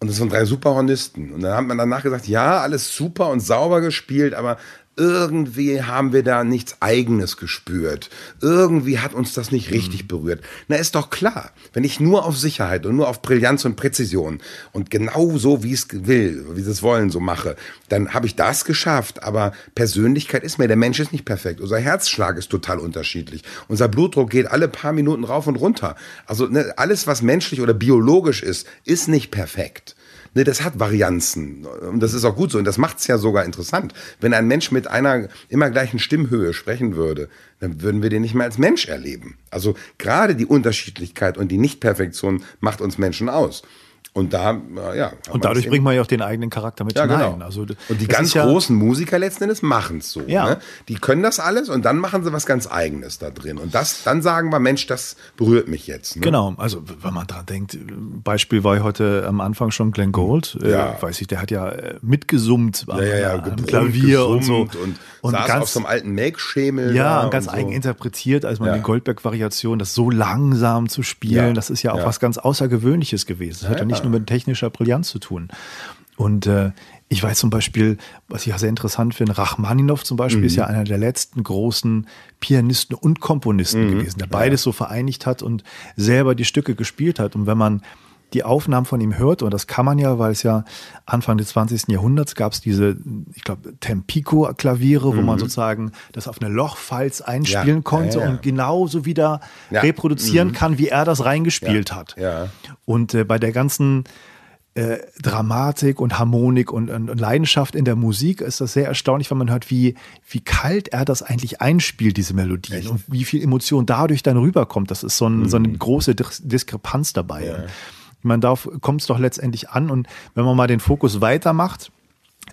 Und das waren drei super Hornisten. Und dann hat man danach gesagt, ja, alles super und sauber gespielt, aber irgendwie haben wir da nichts Eigenes gespürt. Irgendwie hat uns das nicht richtig berührt. Na, ist doch klar. Wenn ich nur auf Sicherheit und nur auf Brillanz und Präzision und genau so, wie es will, wie sie es wollen, so mache, dann habe ich das geschafft. Aber Persönlichkeit ist mir, der Mensch ist nicht perfekt. Unser Herzschlag ist total unterschiedlich. Unser Blutdruck geht alle paar Minuten rauf und runter. Also ne, alles, was menschlich oder biologisch ist, ist nicht perfekt. Ne, das hat Varianzen. Und das ist auch gut so. Und das macht es ja sogar interessant. Wenn ein Mensch mit einer immer gleichen Stimmhöhe sprechen würde, dann würden wir den nicht mehr als Mensch erleben. Also gerade die Unterschiedlichkeit und die Nichtperfektion macht uns Menschen aus. Und da, äh, ja. Und dadurch bringt man ja auch den eigenen Charakter mit ja, hinein. genau. Also, und die ganz ist ja- großen Musiker letzten Endes machen es so. Ja. Ne? Die können das alles und dann machen sie was ganz Eigenes da drin. Und das, dann sagen wir, Mensch, das berührt mich jetzt. Ne? Genau, also wenn man dran denkt, Beispiel war heute am Anfang schon Glenn Gold, Ja. äh, weiß ich, der hat ja äh, mitgesummt am, Ja, ja, ja, am Klavier und so. gesummt und, saß auf so einem alten Make-Schemel. Ja, und ganz und eigen so. interpretiert, als man die Goldberg-Variation, das so langsam zu spielen, das ist ja auch was ganz Außergewöhnliches gewesen. Das hat ja nicht nur mit technischer Brillanz zu tun. Und äh, ich weiß zum Beispiel, was ich auch sehr interessant finde, Rachmaninow zum Beispiel ist ja Mhm. einer der letzten großen Pianisten und Komponisten Mhm. gewesen, der beides so vereinigt hat und selber die Stücke gespielt hat. Und wenn man die Aufnahmen von ihm hört, und das kann man ja, weil es ja Anfang des 20. Jahrhunderts gab es diese, ich glaube, Tempico-Klaviere, wo man sozusagen das auf eine Lochfalz einspielen Mhm. Ja, konnte ja, ja. und genauso wieder reproduzieren kann, wie er das reingespielt hat. Und äh, bei der ganzen äh, Dramatik und Harmonik und, und, und Leidenschaft in der Musik ist das sehr erstaunlich, wenn man hört, wie, wie kalt er das eigentlich einspielt, diese Melodien und wie viel Emotion dadurch dann rüberkommt. Das ist so, ein, so Mhm. eine große Dis Diskrepanz dabei. Und Man darauf kommt es doch letztendlich an und wenn man mal den Fokus weitermacht,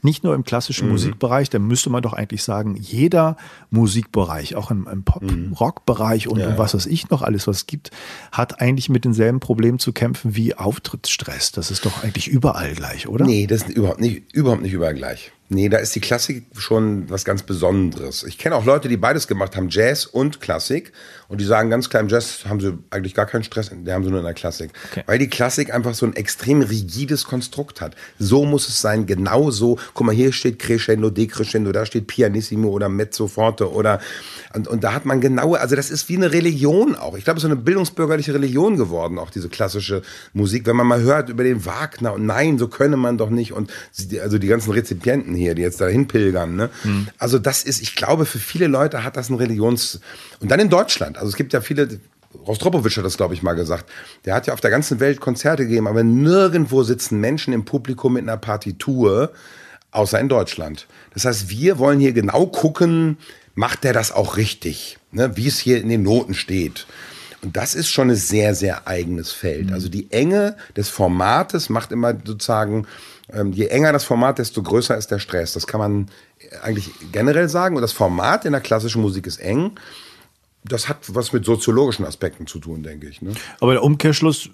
nicht nur im klassischen Musikbereich, dann müsste man doch eigentlich sagen, jeder Musikbereich, auch im, im Pop-Rock-Bereich und, und was weiß ich noch alles, was es gibt, hat eigentlich mit denselben Problemen zu kämpfen wie Auftrittsstress. Das ist doch eigentlich überall gleich, oder? Nee, das ist überhaupt nicht, überhaupt nicht überall gleich. Nee, da ist die Klassik schon was ganz Besonderes. Ich kenne auch Leute, die beides gemacht haben, Jazz und Klassik. Und die sagen ganz klar, im Jazz haben sie eigentlich gar keinen Stress, die haben sie nur in der Klassik. Okay. Weil die Klassik einfach so ein extrem rigides Konstrukt hat. So muss es sein, genau so. Guck mal, hier steht Crescendo, Decrescendo, da steht Pianissimo oder Mezzo forte oder und, und da hat man genaue, also das ist wie eine Religion auch. Ich glaube, es ist so eine bildungsbürgerliche Religion geworden, auch diese klassische Musik. Wenn man mal hört über den Wagner und nein, so könne man doch nicht und also die ganzen Rezipienten hier, die jetzt dahin pilgern. Ne? Also das ist, ich glaube, für viele Leute hat das ein Religions... Und dann in Deutschland, also es gibt ja viele... Rostropowitsch hat das, glaube ich, mal gesagt. Der hat ja auf der ganzen Welt Konzerte gegeben, aber nirgendwo sitzen Menschen im Publikum mit einer Partitur, außer in Deutschland. Das heißt, wir wollen hier genau gucken, macht der das auch richtig, ne? wie es hier in den Noten steht. Und das ist schon ein sehr, sehr eigenes Feld. Also die Enge des Formates macht immer sozusagen, ähm, je enger das Format, desto größer ist der Stress. Das kann man eigentlich generell sagen. Und das Format in der klassischen Musik ist eng. Das hat was mit soziologischen Aspekten zu tun, denke ich. Ne? Aber der Umkehrschluss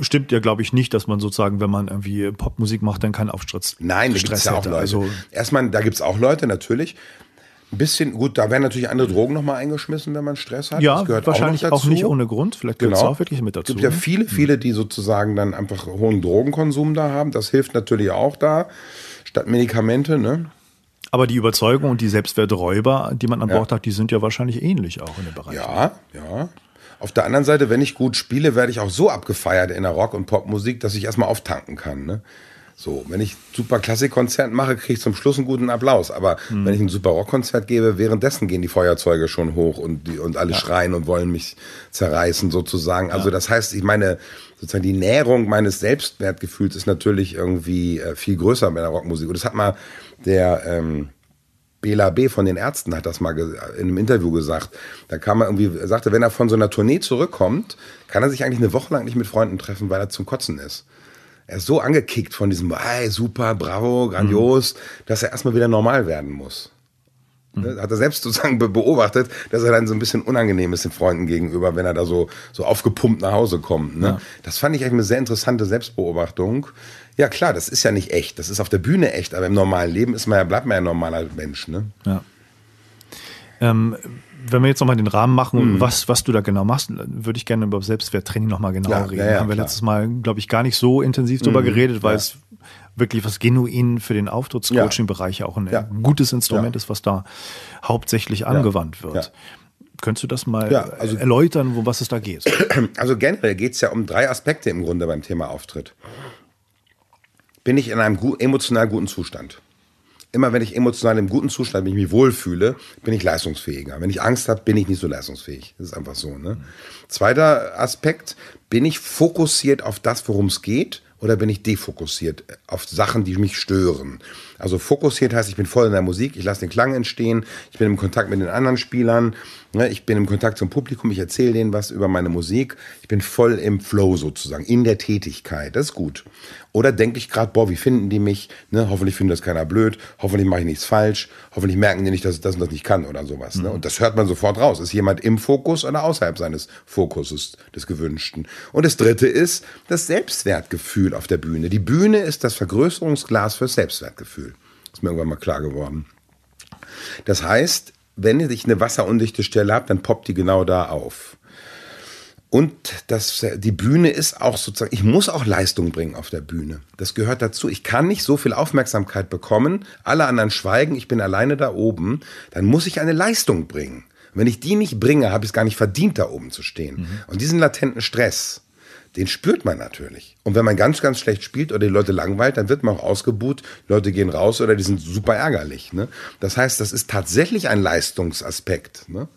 stimmt ja, glaube ich, nicht, dass man sozusagen, wenn man irgendwie Popmusik macht, dann keinen Aufstress Nein, da gibt Stress es ja auch hätte. Leute. Also Erstmal, da gibt es auch Leute, natürlich. Ein bisschen, gut, da werden natürlich andere Drogen nochmal eingeschmissen, wenn man Stress hat. ja, Das gehört wahrscheinlich auch, auch, nicht ohne Grund. Vielleicht gehört es Genau. auch wirklich mit dazu. Es gibt ja ne? viele, viele, die sozusagen dann einfach hohen Drogenkonsum da haben. Das hilft natürlich auch da, statt Medikamente. Ne? Aber die Überzeugung und die Selbstwerträuber, die man an Ja. Bord hat, die sind ja wahrscheinlich ähnlich auch in dem Bereich. Ja, ja. Auf der anderen Seite, wenn ich gut spiele, werde ich auch so abgefeiert in der Rock- und Popmusik, dass ich erstmal auftanken kann. Ne? So, wenn ich super Klassikkonzert mache, kriege ich zum Schluss einen guten Applaus. Aber Mhm. wenn ich ein super Rockkonzert gebe, währenddessen gehen die Feuerzeuge schon hoch und, die, und alle schreien und wollen mich zerreißen sozusagen. Also das heißt, ich meine, sozusagen die Nährung meines Selbstwertgefühls ist natürlich irgendwie äh, viel größer bei der Rockmusik. Und das hat mal der ähm, Bela B. von den Ärzten hat das mal in einem Interview gesagt. Da kam er irgendwie, er sagte, wenn er von so einer Tournee zurückkommt, kann er sich eigentlich eine Woche lang nicht mit Freunden treffen, weil er zum Kotzen ist. Er ist so angekickt von diesem, hey, super, bravo, grandios, dass er erstmal wieder normal werden muss. Ne, Hat er selbst sozusagen be- beobachtet, dass er dann so ein bisschen unangenehm ist den Freunden gegenüber, wenn er da so, so aufgepumpt nach Hause kommt. Ne? Das fand ich eigentlich eine sehr interessante Selbstbeobachtung. Ja klar, das ist ja nicht echt. Das ist auf der Bühne echt, aber im normalen Leben ist man ja, bleibt man ja ein normaler Mensch. Ne? Ja. Ähm, wenn wir jetzt nochmal den Rahmen machen, Mhm. was, was du da genau machst, würde ich gerne über Selbstwerttraining nochmal genau Ja, reden. ja, ja, Haben wir klar. Mhm. letztes Mal, glaube ich, gar nicht so intensiv drüber geredet, weil es wirklich was genuin für den Auftrittscoaching-Bereich ja auch ein gutes Instrument ist, was da hauptsächlich angewandt wird. Könntest du das mal Ja, also- erläutern, um was es da geht? Also generell geht es ja um drei Aspekte im Grunde beim Thema Auftritt. Bin ich in einem gu emotional guten Zustand? Immer wenn ich emotional im guten Zustand mich wohlfühle, bin ich leistungsfähiger. Wenn ich Angst habe, bin ich nicht so leistungsfähig. Das ist einfach so. Ne? Zweiter Aspekt, bin ich fokussiert auf das, worum es geht, oder bin ich defokussiert auf Sachen, die mich stören? Also fokussiert heißt, ich bin voll in der Musik, ich lasse den Klang entstehen, ich bin im Kontakt mit den anderen Spielern, ne, ich bin im Kontakt zum Publikum, ich erzähle denen was über meine Musik, ich bin voll im Flow sozusagen, in der Tätigkeit, das ist gut. Oder denke ich gerade, boah, wie finden die mich? Ne, hoffentlich findet das keiner blöd, hoffentlich mache ich nichts falsch, hoffentlich merken die nicht, dass ich das und das nicht kann oder sowas. Ne? Und das hört man sofort raus. Ist jemand im Fokus oder außerhalb seines Fokuses des Gewünschten? Und das dritte ist das Selbstwertgefühl auf der Bühne. Die Bühne ist das Vergrößerungsglas für Selbstwertgefühl. Ist mir irgendwann mal klar geworden. Das heißt, wenn ich eine wasserundichte Stelle habe, dann poppt die genau da auf. Und das, die Bühne ist auch sozusagen, ich muss auch Leistung bringen auf der Bühne. Das gehört dazu. Ich kann nicht so viel Aufmerksamkeit bekommen, alle anderen schweigen, ich bin alleine da oben, dann muss ich eine Leistung bringen. Wenn ich die nicht bringe, habe ich es gar nicht verdient, da oben zu stehen. Und diesen latenten Stress, den spürt man natürlich. Und wenn man ganz, ganz schlecht spielt oder die Leute langweilt, dann wird man auch ausgebuht, Leute gehen raus oder die sind super ärgerlich. Ne? Das heißt, das ist tatsächlich ein Leistungsaspekt. Ne?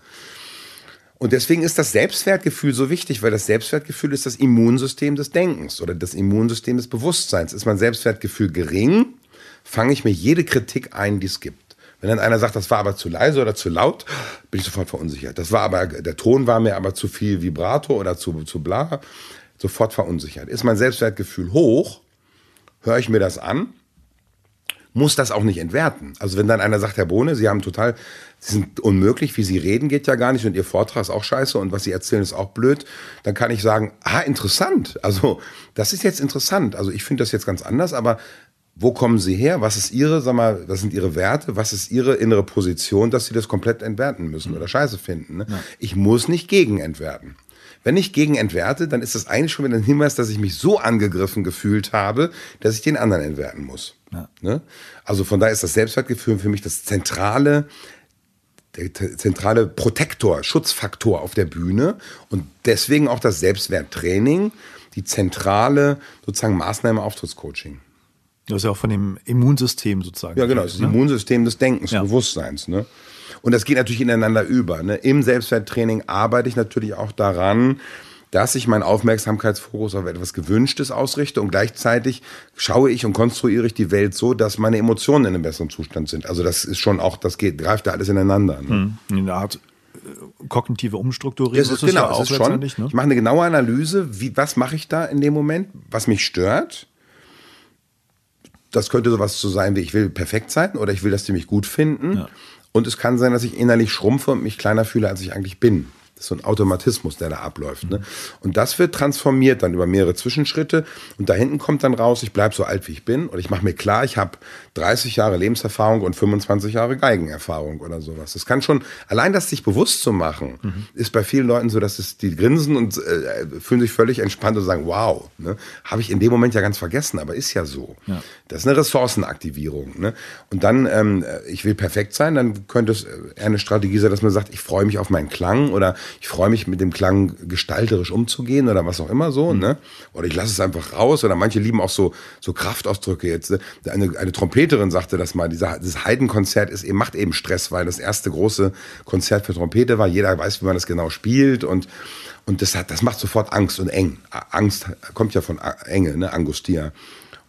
Und deswegen ist das Selbstwertgefühl so wichtig, weil das Selbstwertgefühl ist das Immunsystem des Denkens oder das Immunsystem des Bewusstseins. Ist mein Selbstwertgefühl gering, fange ich mir jede Kritik ein, die es gibt. Wenn dann einer sagt, das war aber zu leise oder zu laut, bin ich sofort verunsichert. Das war aber, der Ton war mir aber zu viel Vibrato oder zu, zu bla, sofort verunsichert. Ist mein Selbstwertgefühl hoch, höre ich mir das an, muss das auch nicht entwerten. Also wenn dann einer sagt, Herr Bohne, Sie haben total, Sie sind unmöglich, wie Sie reden geht ja gar nicht und Ihr Vortrag ist auch scheiße und was Sie erzählen ist auch blöd, dann kann ich sagen, ah, interessant. Also das ist jetzt interessant. Also ich finde das jetzt ganz anders, aber wo kommen sie her? Was ist ihre, sag mal, was sind ihre Werte? Was ist ihre innere Position, dass sie das komplett entwerten müssen oder scheiße finden? Ne? Ja. Ich muss nicht gegen entwerten. Wenn ich gegen entwerte, dann ist das eigentlich schon wieder ein Hinweis, dass ich mich so angegriffen gefühlt habe, dass ich den anderen entwerten muss. Ja. Ne? Also von daher ist das Selbstwertgefühl für mich das zentrale, der zentrale Protektor, Schutzfaktor auf der Bühne und deswegen auch das Selbstwerttraining, die zentrale sozusagen Maßnahme Auftrittscoaching. Das ist ja auch von dem Immunsystem sozusagen. Ja, genau, das ist das ne? Immunsystem des Denkens, ja. Bewusstseins. Ne? Und das geht natürlich ineinander über. Ne? Im Selbstwerttraining arbeite ich natürlich auch daran, dass ich meinen Aufmerksamkeitsfokus auf etwas Gewünschtes ausrichte und gleichzeitig schaue ich und konstruiere ich die Welt so, dass meine Emotionen in einem besseren Zustand sind. Also das ist schon auch, das geht, greift da alles ineinander. Ne? Hm. Eine Art äh, kognitive Umstrukturierung. Das ist, das genau, ja ist schon. Ne? Ich mache eine genaue Analyse, wie, was mache ich da in dem Moment, was mich stört. Das könnte sowas zu sein wie, ich will perfekt sein oder ich will, dass die mich gut finden. Ja. Und es kann sein, dass ich innerlich schrumpfe und mich kleiner fühle, als ich eigentlich bin. So ein Automatismus, der da abläuft. Ne? Und das wird transformiert dann über mehrere Zwischenschritte. Und da hinten kommt dann raus, ich bleibe so alt, wie ich bin. Und ich mache mir klar, ich habe 30 Jahre Lebenserfahrung und 25 Jahre Geigenerfahrung oder sowas. Das kann schon, allein das sich bewusst zu machen, mhm. ist bei vielen Leuten so, dass es die grinsen und äh, fühlen sich völlig entspannt und sagen, wow, ne? habe ich in dem Moment ja ganz vergessen, aber ist ja so. Ja. Das ist eine Ressourcenaktivierung. Ne? Und dann, ähm, ich will perfekt sein, dann könnte es eher eine Strategie sein, dass man sagt, ich freue mich auf meinen Klang oder ich freue mich mit dem Klang gestalterisch umzugehen oder was auch immer so, mhm. ne? Oder ich lasse es einfach raus oder manche lieben auch so, so Kraftausdrücke jetzt. Ne? Eine, eine Trompeterin sagte das mal, dieser, dieses Heidenkonzert ist eben, macht eben Stress, weil das erste große Konzert für Trompete war. Jeder weiß, wie man das genau spielt und, und das hat, das macht sofort Angst und eng. Angst kommt ja von Enge, ne? Angustia.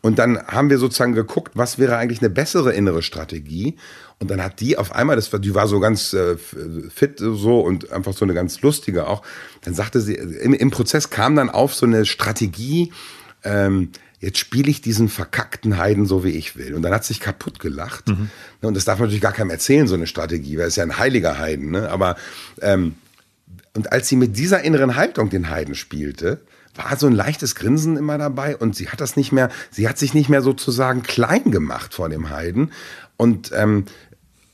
Und dann haben wir sozusagen geguckt, was wäre eigentlich eine bessere innere Strategie. Und dann hat die auf einmal, das war, die war so ganz äh, fit so und einfach so eine ganz lustige auch. Dann sagte sie, im, im Prozess kam dann auf so eine Strategie, ähm, jetzt spiele ich diesen verkackten Heiden so, wie ich will. Und dann hat sich kaputt gelacht. Mhm. Und das darf man natürlich gar keinem erzählen, so eine Strategie, weil er ist ja ein heiliger Heiden. Ne? Aber ähm, und als sie mit dieser inneren Haltung den Heiden spielte, war so ein leichtes Grinsen immer dabei und sie hat das nicht mehr, sie hat sich nicht mehr sozusagen klein gemacht vor dem Heiden. Und ähm,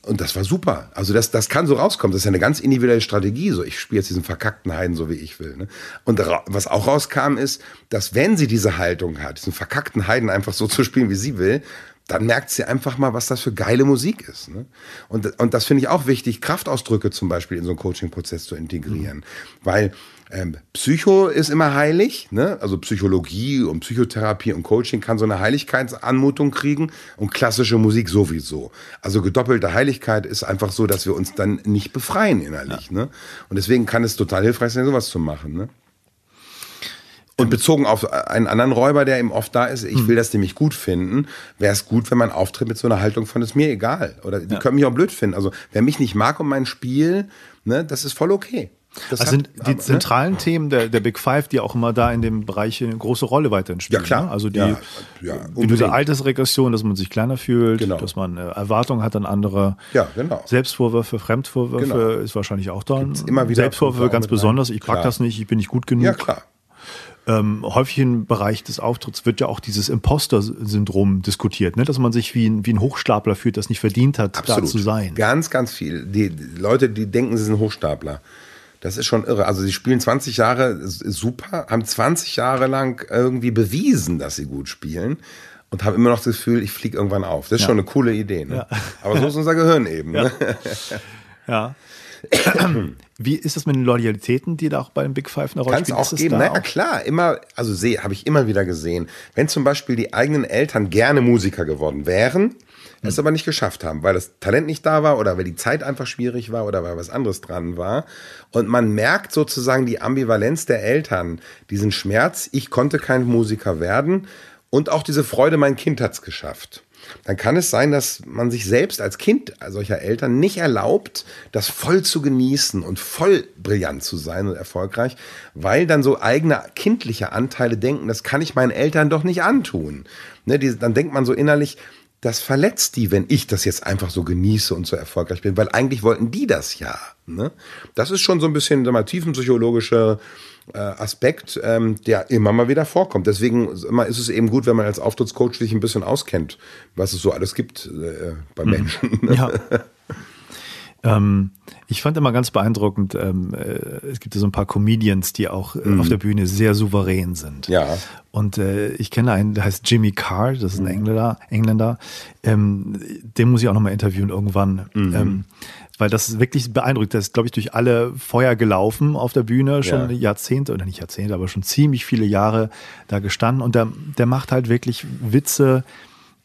und das war super. Also das, das kann so rauskommen. Das ist ja eine ganz individuelle Strategie. So, ich spiele jetzt diesen verkackten Heiden so, wie ich will. Ne? Und was auch rauskam, ist, dass wenn sie diese Haltung hat, diesen verkackten Heiden einfach so zu spielen, wie sie will, dann merkt sie einfach mal, was das für geile Musik ist. Ne? Und, und das finde ich auch wichtig, Kraftausdrücke zum Beispiel in so einen Coaching-Prozess zu integrieren. Mhm. Weil ähm, Psycho ist immer heilig, ne? also Psychologie und Psychotherapie und Coaching kann so eine Heiligkeitsanmutung kriegen und klassische Musik sowieso. Also gedoppelte Heiligkeit ist einfach so, dass wir uns dann nicht befreien innerlich. Ja. Ne? Und deswegen kann es total hilfreich sein, sowas zu machen. Ne? Und bezogen auf einen anderen Räuber, der eben oft da ist, ich hm. will, dass die mich gut finden, wäre es gut, wenn man auftritt mit so einer Haltung von, ist mir egal. Oder die ja. können mich auch blöd finden. Also wer mich nicht mag und mein Spiel, ne, das ist voll okay. Das also sind die ne? zentralen ne? Themen der, der Big Five, die auch immer da in dem Bereich eine große Rolle weiterhin spielen. Ja, klar. Ne? Also die, ja, ja, wie diese Altersregression, dass man sich kleiner fühlt, genau. dass man äh, Erwartungen hat an andere. Ja, genau. Selbstvorwürfe, Fremdvorwürfe genau. ist wahrscheinlich auch da. immer wieder Selbstvorwürfe ganz besonders. Ich pack das nicht, ich bin nicht gut genug. Ja, klar. Ähm, häufig im Bereich des Auftritts wird ja auch dieses Imposter-Syndrom diskutiert, ne? dass man sich wie ein, wie ein Hochstapler fühlt, das nicht verdient hat, Absolut. da zu sein. Ganz, ganz viel. Die, die Leute, die denken, sie sind Hochstapler. Das ist schon irre. Also sie spielen 20 Jahre super, haben 20 Jahre lang irgendwie bewiesen, dass sie gut spielen und haben immer noch das Gefühl, ich fliege irgendwann auf. Das ist ja. schon eine coole Idee. Ne? Ja. Aber so ist unser Gehirn eben. Ja. Ne? ja. Wie ist das mit den Loyalitäten, die da auch bei den Big Five eine Rolle spielen? Kann es auch geben. Naja, klar, immer, also sehe, habe ich immer wieder gesehen. Wenn zum Beispiel die eigenen Eltern gerne Musiker geworden wären. Es aber nicht geschafft haben, weil das Talent nicht da war oder weil die Zeit einfach schwierig war oder weil was anderes dran war. Und man merkt sozusagen die Ambivalenz der Eltern, diesen Schmerz, ich konnte kein Musiker werden und auch diese Freude, mein Kind hat's geschafft dann kann es sein, dass man sich selbst als Kind solcher Eltern nicht erlaubt, das voll zu genießen und voll brillant zu sein und erfolgreich, weil dann so eigene kindliche Anteile denken, das kann ich meinen Eltern doch nicht antun. Ne, die, dann denkt man so innerlich, das verletzt die, wenn ich das jetzt einfach so genieße und so erfolgreich bin, weil eigentlich wollten die das ja. Ne? Das ist schon so ein bisschen mal, tiefenpsychologischer äh, Aspekt, ähm, der immer mal wieder vorkommt. Deswegen ist es eben gut, wenn man als Auftrittscoach sich ein bisschen auskennt, was es so alles gibt äh, bei mhm. Menschen. Ja. Ähm, ich fand immer ganz beeindruckend, ähm, äh, es gibt ja so ein paar Comedians, die auch äh, mhm. auf der Bühne sehr souverän sind. Ja. Und äh, ich kenne einen, der heißt Jimmy Carr, das ist ein mhm. Engländer, Engländer. Ähm, den muss ich auch nochmal interviewen irgendwann. Mhm. Ähm, weil das wirklich beeindruckt. Der ist, glaube ich, durch alle Feuer gelaufen auf der Bühne, schon ja. Jahrzehnte, oder nicht Jahrzehnte, aber schon ziemlich viele Jahre da gestanden. Und der, der macht halt wirklich Witze,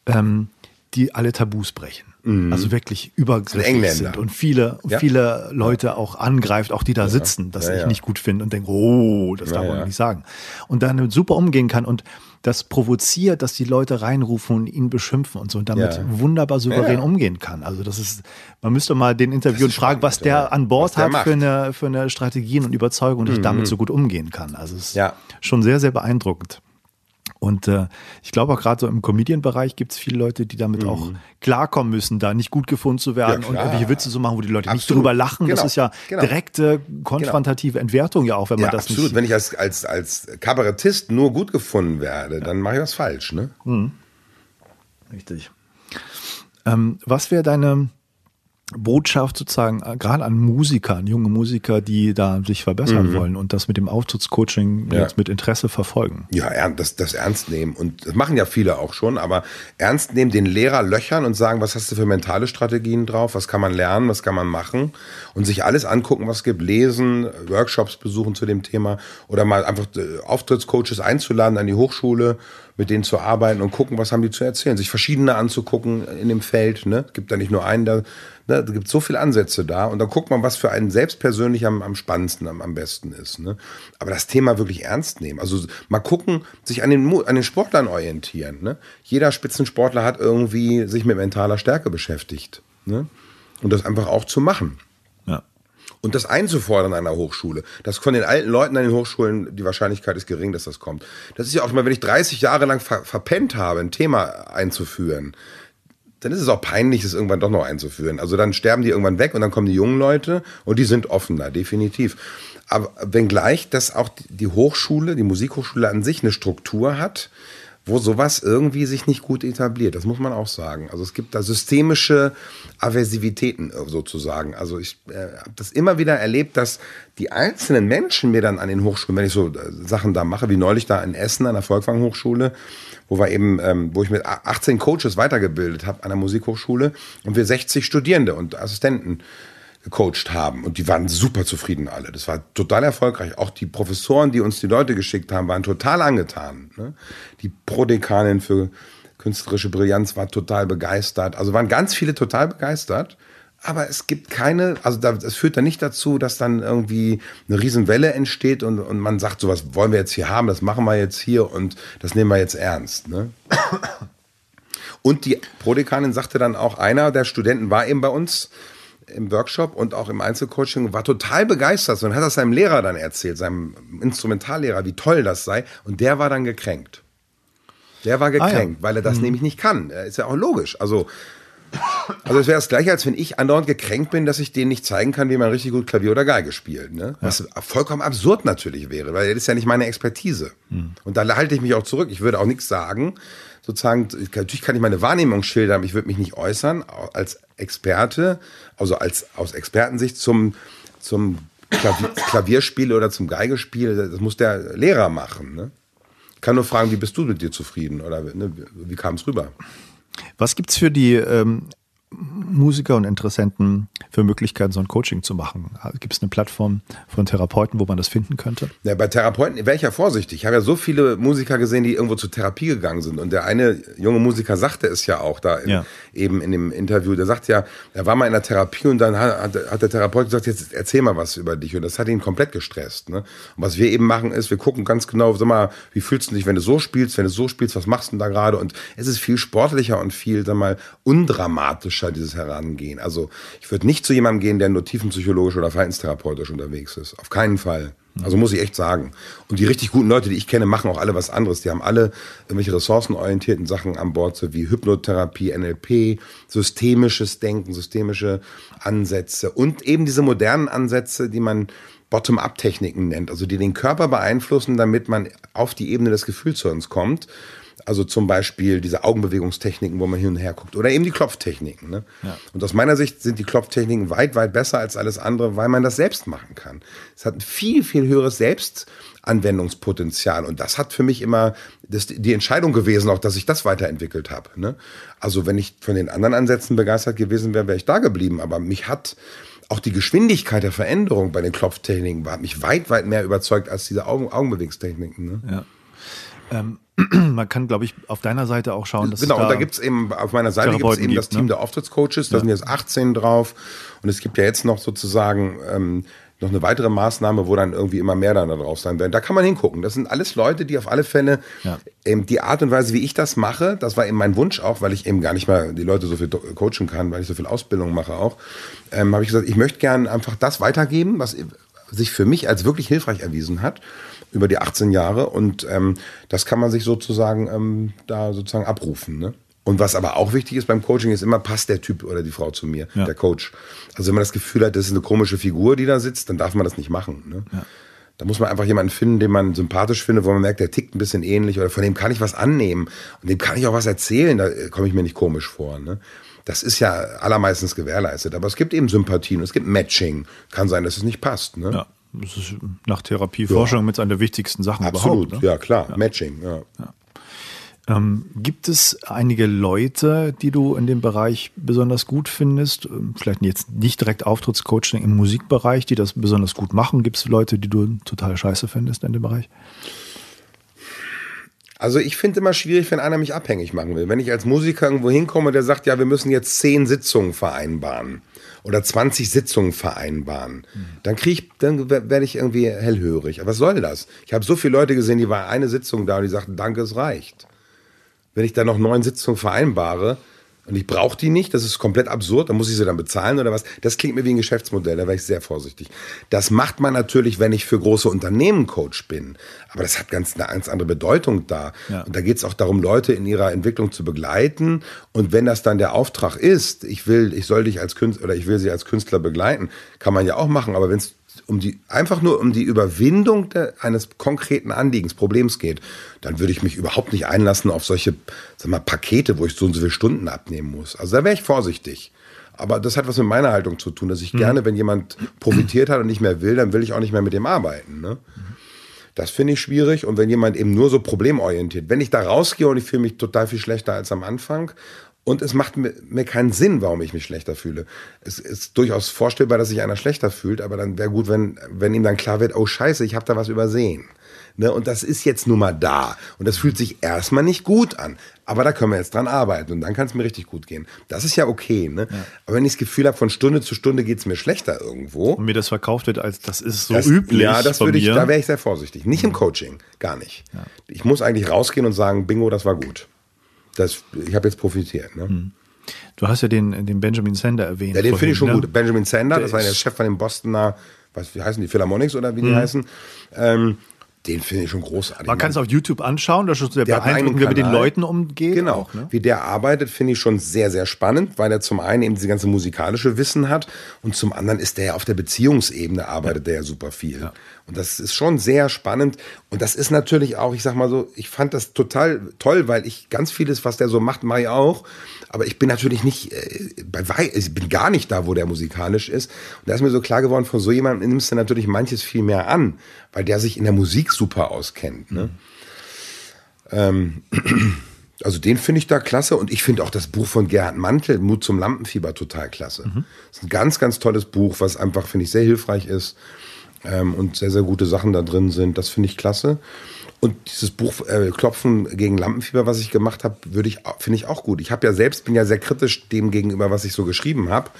ähm, die alle Tabus brechen. Mhm. Also wirklich übergriffig sind und viele, ja. viele Leute auch angreift, auch die da ja. sitzen, das ja, ich nicht gut finde und denke, oh, das darf man nicht sagen. Und dann super umgehen kann und das provoziert, dass die Leute reinrufen und ihn beschimpfen und so und damit wunderbar souverän umgehen kann. Also das ist, man müsste mal den interviewen fragen, was der an Bord der hat für eine, für eine Strategien und Überzeugung, und mhm. damit so gut umgehen kann. Also es ist schon sehr, sehr beeindruckend. Und äh, ich glaube auch gerade so im Comedian-Bereich gibt es viele Leute, die damit mhm. auch klarkommen müssen, da nicht gut gefunden zu werden ja, und irgendwelche Witze zu machen, wo die Leute absolut. nicht drüber lachen. Genau. Das ist ja genau. direkte konfrontative Entwertung ja auch, wenn man ja, das absolut. nicht. Wenn ich als, als, als Kabarettist nur gut gefunden werde, dann mache ich was falsch, ne? Mhm. Richtig. Ähm, was wäre deine Botschaft sozusagen äh, gerade an Musiker, an junge Musiker, die da sich verbessern mhm. wollen und das mit dem Auftrittscoaching ja. jetzt mit Interesse verfolgen. Ja, das, das ernst nehmen. Und das machen ja viele auch schon, aber ernst nehmen, den Lehrer löchern und sagen, was hast du für mentale Strategien drauf, was kann man lernen, was kann man machen und sich alles angucken, was es gibt, lesen, Workshops besuchen zu dem Thema oder mal einfach äh, Auftrittscoaches einzuladen an die Hochschule mit denen zu arbeiten und gucken, was haben die zu erzählen, sich verschiedene anzugucken in dem Feld. Ne? Gibt da nicht nur einen, da, ne? da gibt so viele Ansätze da und dann guckt man, was für einen selbst persönlich am, am spannendsten, am, am besten ist. Ne? Aber das Thema wirklich ernst nehmen, also mal gucken, sich an den, an den Sportlern orientieren. Ne? Jeder Spitzensportler hat irgendwie sich mit mentaler Stärke beschäftigt. Ne? Und das einfach auch zu machen und das einzufordern an einer Hochschule. Das von den alten Leuten an den Hochschulen, die Wahrscheinlichkeit ist gering, dass das kommt. Das ist ja auch mal, wenn ich 30 Jahre lang ver verpennt habe, ein Thema einzuführen, dann ist es auch peinlich, es irgendwann doch noch einzuführen. Also dann sterben die irgendwann weg und dann kommen die jungen Leute und die sind offener, definitiv. Aber wenngleich, dass auch die Hochschule, die Musikhochschule an sich eine Struktur hat, wo sowas irgendwie sich nicht gut etabliert. Das muss man auch sagen. Also es gibt da systemische Aversivitäten äh, sozusagen. Also ich äh, habe das immer wieder erlebt, dass die einzelnen Menschen mir dann an den Hochschulen, wenn ich so äh, Sachen da mache, wie neulich da in Essen an der Volkwang Hochschule, wo wir eben, ähm, wo ich mit 18 Coaches weitergebildet habe an der Musikhochschule und wir 60 Studierende und Assistenten gecoacht haben. Und die waren super zufrieden alle. Das war total erfolgreich. Auch die Professoren, die uns die Leute geschickt haben, waren total angetan. Ne? Die Prodekanin für künstlerische Brillanz war total begeistert. Also waren ganz viele total begeistert. Aber es gibt keine, also es führt dann nicht dazu, dass dann irgendwie eine Riesenwelle entsteht und, und man sagt, so was wollen wir jetzt hier haben, das machen wir jetzt hier und das nehmen wir jetzt ernst. Ne? Und die Prodekanin sagte dann auch, einer der Studenten war eben bei uns, im Workshop und auch im Einzelcoaching war total begeistert und hat das seinem Lehrer dann erzählt, seinem Instrumentallehrer, wie toll das sei. Und der war dann gekränkt. Der war gekränkt, ah, ja. weil er das mhm. nämlich nicht kann. Ist ja auch logisch. Also, also es wäre das gleiche, als wenn ich andauernd gekränkt bin, dass ich denen nicht zeigen kann, wie man richtig gut Klavier oder Geige spielt. Ne? Was ja. vollkommen absurd natürlich wäre, weil das ist ja nicht meine Expertise. Mhm. Und da halte ich mich auch zurück. Ich würde auch nichts sagen, sozusagen, natürlich kann ich meine Wahrnehmung schildern, aber ich würde mich nicht äußern als Experte, also als aus Expertensicht zum, zum Klavier, Klavierspiel oder zum Geigespiel. Das muss der Lehrer machen. Ne? Ich kann nur fragen, wie bist du mit dir zufrieden oder ne, wie kam es rüber? Was gibt es für die ähm, Musiker und Interessenten für Möglichkeiten, so ein Coaching zu machen? Gibt es eine Plattform von Therapeuten, wo man das finden könnte? Ja, bei Therapeuten wäre ich ja vorsichtig. Ich habe ja so viele Musiker gesehen, die irgendwo zur Therapie gegangen sind. Und der eine junge Musiker sagte es ja auch da in, ja. eben in dem Interview. Der sagt ja, er war mal in der Therapie und dann hat, hat, der Therapeut gesagt, jetzt erzähl mal was über dich. Und das hat ihn komplett gestresst. Ne? Und was wir eben machen ist, wir gucken ganz genau, sag mal, wie fühlst du dich, wenn du so spielst, wenn du so spielst, was machst du denn da gerade? Und es ist viel sportlicher und viel, sag mal, undramatischer praktischer dieses Herangehen. Also ich würde nicht zu jemandem gehen, der nur tiefenpsychologisch oder verhaltenstherapeutisch unterwegs ist. Auf keinen Fall. Also muss ich echt sagen. Und die richtig guten Leute, die ich kenne, machen auch alle was anderes. Die haben alle irgendwelche ressourcenorientierten Sachen an Bord, so wie Hypnotherapie, NLP, systemisches Denken, systemische Ansätze und eben diese modernen Ansätze, die man Bottom-up-Techniken nennt, also die den Körper beeinflussen, damit man auf die Ebene des Gefühlshirns kommt. Also zum Beispiel diese Augenbewegungstechniken, wo man hin und her guckt. Oder eben die Klopftechniken. Ne? Ja. Und aus meiner Sicht sind die Klopftechniken weit, weit besser als alles andere, weil man das selbst machen kann. Es hat ein viel, viel höheres Selbstanwendungspotenzial. Und das hat für mich immer das, die Entscheidung gewesen, auch dass ich das weiterentwickelt habe. Ne? Also wenn ich von den anderen Ansätzen begeistert gewesen wäre, wäre ich da geblieben. Aber mich hat auch die Geschwindigkeit der Veränderung bei den Klopftechniken hat mich weit, weit mehr überzeugt als diese Augen Augenbewegungstechniken. Ne? Ja. Ähm, man kann, glaube ich, auf deiner Seite auch schauen, dass genau, es da und da gibt es eben, auf meiner Seite gibt es eben das Team ne? der Auftrittscoaches, da ja. sind jetzt 18 drauf und es gibt ja jetzt noch sozusagen ähm, noch eine weitere Maßnahme, wo dann irgendwie immer mehr dann da drauf sein werden. Da kann man hingucken. Das sind alles Leute, die auf alle Fälle ja. eben die Art und Weise, wie ich das mache, das war eben mein Wunsch auch, weil ich eben gar nicht mal die Leute so viel coachen kann, weil ich so viel Ausbildung mache auch, ähm, habe ich gesagt, ich möchte gerne einfach das weitergeben, was sich für mich als wirklich hilfreich erwiesen hat über die 18 Jahre und ähm, das kann man sich sozusagen ähm, da sozusagen abrufen. Ne? Und was aber auch wichtig ist beim Coaching, ist immer, passt der Typ oder die Frau zu mir, ja. der Coach. Also wenn man das Gefühl hat, das ist eine komische Figur, die da sitzt, dann darf man das nicht machen. Ne? Ja. Da muss man einfach jemanden finden, den man sympathisch findet, wo man merkt, der tickt ein bisschen ähnlich oder von dem kann ich was annehmen und dem kann ich auch was erzählen, da äh, komme ich mir nicht komisch vor. Ne? Das ist ja allermeistens gewährleistet. Aber es gibt eben Sympathien, es gibt Matching. Kann sein, dass es nicht passt. Ne? Ja. Das ist nach Therapieforschung ja. mit einer der wichtigsten Sachen Absolut, überhaupt. Ne? ja klar, ja. Matching. Ja. ja. Ähm, gibt es einige Leute, die du in dem Bereich besonders gut findest? Ähm, vielleicht jetzt nicht direkt Auftrittscoaching im Musikbereich, die das besonders gut machen. Gibt es Leute, die du total scheiße findest in dem Bereich? Also ich finde immer schwierig, wenn einer mich abhängig machen will. Wenn ich als Musiker irgendwo hinkomme, der sagt, ja, wir müssen jetzt zehn Sitzungen vereinbaren oder 20 Sitzungen vereinbaren, mhm. dann kriege ich, dann werde ich irgendwie hellhörig. Aber was soll das? Ich habe so viele Leute gesehen, die war eine Sitzung da und die sagten, danke, es reicht. Wenn ich dann noch neun Sitzungen vereinbare, und ich brauche die nicht, das ist komplett absurd, dann muss ich sie dann bezahlen oder was. Das klingt mir wie ein Geschäftsmodell, da wäre ich sehr vorsichtig. Das macht man natürlich, wenn ich für große Unternehmen Coach bin. Aber das hat ganz eine ganz andere Bedeutung da. Ja. Und da geht es auch darum, Leute in ihrer Entwicklung zu begleiten. Und wenn das dann der Auftrag ist, ich will, ich soll dich als Künstler oder ich will sie als Künstler begleiten, kann man ja auch machen. Aber wenn es um die, einfach nur um die Überwindung de, eines konkreten Anliegens, Problems geht, dann würde ich mich überhaupt nicht einlassen auf solche sag mal, Pakete, wo ich so und so viele Stunden abnehmen muss. Also da wäre ich vorsichtig. Aber das hat was mit meiner Haltung zu tun, dass ich mhm. gerne, wenn jemand profitiert hat und nicht mehr will, dann will ich auch nicht mehr mit dem arbeiten. Ne? Das finde ich schwierig. Und wenn jemand eben nur so problemorientiert, wenn ich da rausgehe und ich fühle mich total viel schlechter als am Anfang und es macht mir, mir, keinen Sinn, warum ich mich schlechter fühle. Es ist durchaus vorstellbar, dass sich einer schlechter fühlt, aber dann wäre gut, wenn, wenn ihm dann klar wird, oh scheiße, ich habe da was übersehen. Ne? Und das ist jetzt nun mal da. Und das fühlt sich erstmal nicht gut an. Aber da können wir jetzt dran arbeiten und dann kann es mir richtig gut gehen. Das ist ja okay. Ne? Ja. Aber wenn ich das Gefühl habe, von Stunde zu Stunde geht es mir schlechter irgendwo. Und mir das verkauft wird, als das ist so das, üblich. Ja, das würde ich, da wäre ich sehr vorsichtig. Nicht im Coaching, gar nicht. Ja. Ich muss eigentlich rausgehen und sagen, Bingo, das war gut das, ich habe jetzt profitiert. Ne? Hm. Du hast ja den, den Benjamin Sander erwähnt. Ja, den finde ich schon ne? gut. Benjamin Sander, der das war der Chef von den Bostoner, was wie heißen die, Philharmonics oder wie die mhm. heißen. Ähm, den finde ich schon großartig. Man kann es auf YouTube anschauen, da ist sehr beeindruckend, wie er mit den Leuten umgeht. Genau. Auch, ne? Wie der arbeitet, finde ich schon sehr, sehr spannend, weil er zum einen eben diese ganze musikalische Wissen hat und zum anderen ist der ja auf der Beziehungsebene arbeitet ja. der ja super viel. Ja. Und das ist schon sehr spannend. Und das ist natürlich auch, ich sag mal so, ich fand das total toll, weil ich ganz vieles, was der so macht, mache ich auch. Aber ich bin natürlich nicht, äh, bei, ich bin gar nicht da, wo der musikalisch ist. Und da ist mir so klar geworden, von so jemandem nimmst du natürlich manches viel mehr an, weil der sich in der Musik super auskennt. Ne? Mhm. Ähm, also den finde ich da klasse und ich finde auch das Buch von Gerhard Mantel, Mut zum Lampenfieber, total klasse. Mhm. Das ist ein ganz, ganz tolles Buch, was einfach, finde ich, sehr hilfreich ist ähm, und sehr, sehr gute Sachen da drin sind. Das finde ich klasse. Und dieses Buch äh, Klopfen gegen Lampenfieber, was ich gemacht habe, würde ich finde ich auch gut. Ich habe ja selbst bin ja sehr kritisch dem gegenüber, was ich so geschrieben habe.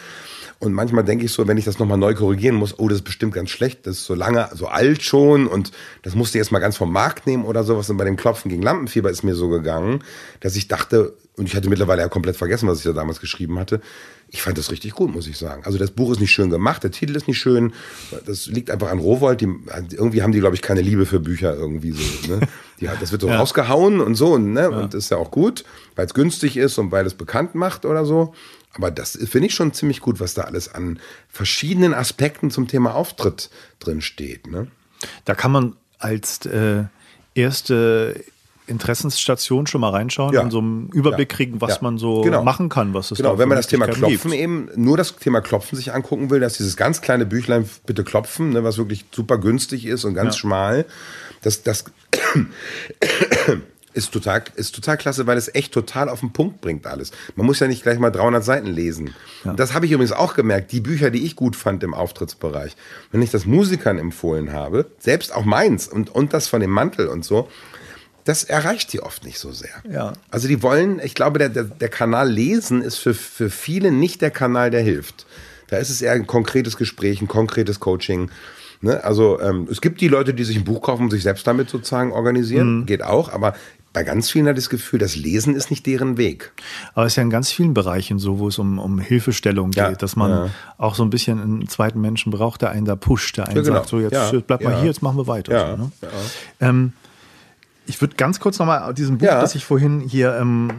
Und manchmal denke ich so, wenn ich das nochmal neu korrigieren muss, oh, das ist bestimmt ganz schlecht, das ist so lange, so alt schon und das musste ich jetzt mal ganz vom Markt nehmen oder sowas. Und bei dem Klopfen gegen Lampenfieber ist mir so gegangen, dass ich dachte, und ich hatte mittlerweile ja komplett vergessen, was ich da damals geschrieben hatte. Ich fand das richtig gut, muss ich sagen. Also das Buch ist nicht schön gemacht, der Titel ist nicht schön. Das liegt einfach an Rowold. Die, irgendwie haben die, glaube ich, keine Liebe für Bücher irgendwie so. Ne? Die, das wird so ja. rausgehauen und so. Ne? Ja. Und das ist ja auch gut, weil es günstig ist und weil es bekannt macht oder so. Aber das finde ich schon ziemlich gut, was da alles an verschiedenen Aspekten zum Thema Auftritt drin steht. Ne? Da kann man als äh, erste Interessensstation schon mal reinschauen ja. und so einen Überblick ja. kriegen, was ja. man so genau. machen kann, was es Genau, wenn man das Thema Klopfen gibt. eben, nur das Thema Klopfen sich angucken will, dass dieses ganz kleine Büchlein bitte klopfen, ne, was wirklich super günstig ist und ganz schmal, das, das ist total, ist total klasse, weil es echt total auf den Punkt bringt alles. Man muss ja nicht gleich mal 300 Seiten lesen. Ja. Das habe ich übrigens auch gemerkt. Die Bücher, die ich gut fand im Auftrittsbereich, wenn ich das Musikern empfohlen habe, selbst auch meins und, und das von dem Mantel und so, das erreicht die oft nicht so sehr. Ja. Also die wollen, ich glaube, der, der, der Kanal Lesen ist für, für viele nicht der Kanal, der hilft. Da ist es eher ein konkretes Gespräch, ein konkretes Coaching. Ne? Also ähm, es gibt die Leute, die sich ein Buch kaufen und sich selbst damit sozusagen organisieren. Mhm. Geht auch, aber bei ganz vielen hat das Gefühl, das Lesen ist nicht deren Weg. Aber es ist ja in ganz vielen Bereichen so, wo es um, um Hilfestellung geht, ja, dass man ja. auch so ein bisschen einen zweiten Menschen braucht, der einen da pusht, der einen ja, genau. sagt, so jetzt bleib mal hier, jetzt machen wir weiter. So, ne? ähm, ich würde ganz kurz nochmal aus diesem Buch, ja. das ich vorhin hier ähm,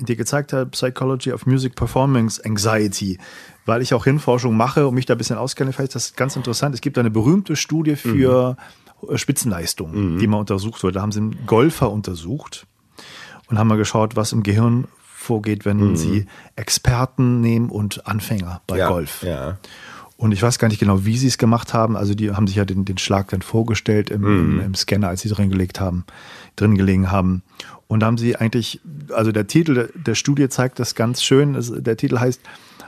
dir gezeigt habe, Psychology of Music Performance Anxiety, weil ich auch Hirnforschung mache und mich da ein bisschen auskenne, vielleicht ist das ganz interessant. Es gibt eine berühmte Studie für mhm. Spitzenleistung, mhm. die mal untersucht wurde. Da haben sie einen Golfer untersucht und haben mal geschaut, was im Gehirn vorgeht, wenn mhm. sie Experten nehmen und Anfänger bei ja. Golf. Ja. Und ich weiß gar nicht genau, wie sie es gemacht haben. Also die haben sich ja den, den Schlag dann vorgestellt im, mhm. im, Scanner, als sie drin gelegt haben, drin gelegen haben. Und da haben sie eigentlich, also der Titel der Studie zeigt das ganz schön. Der Titel heißt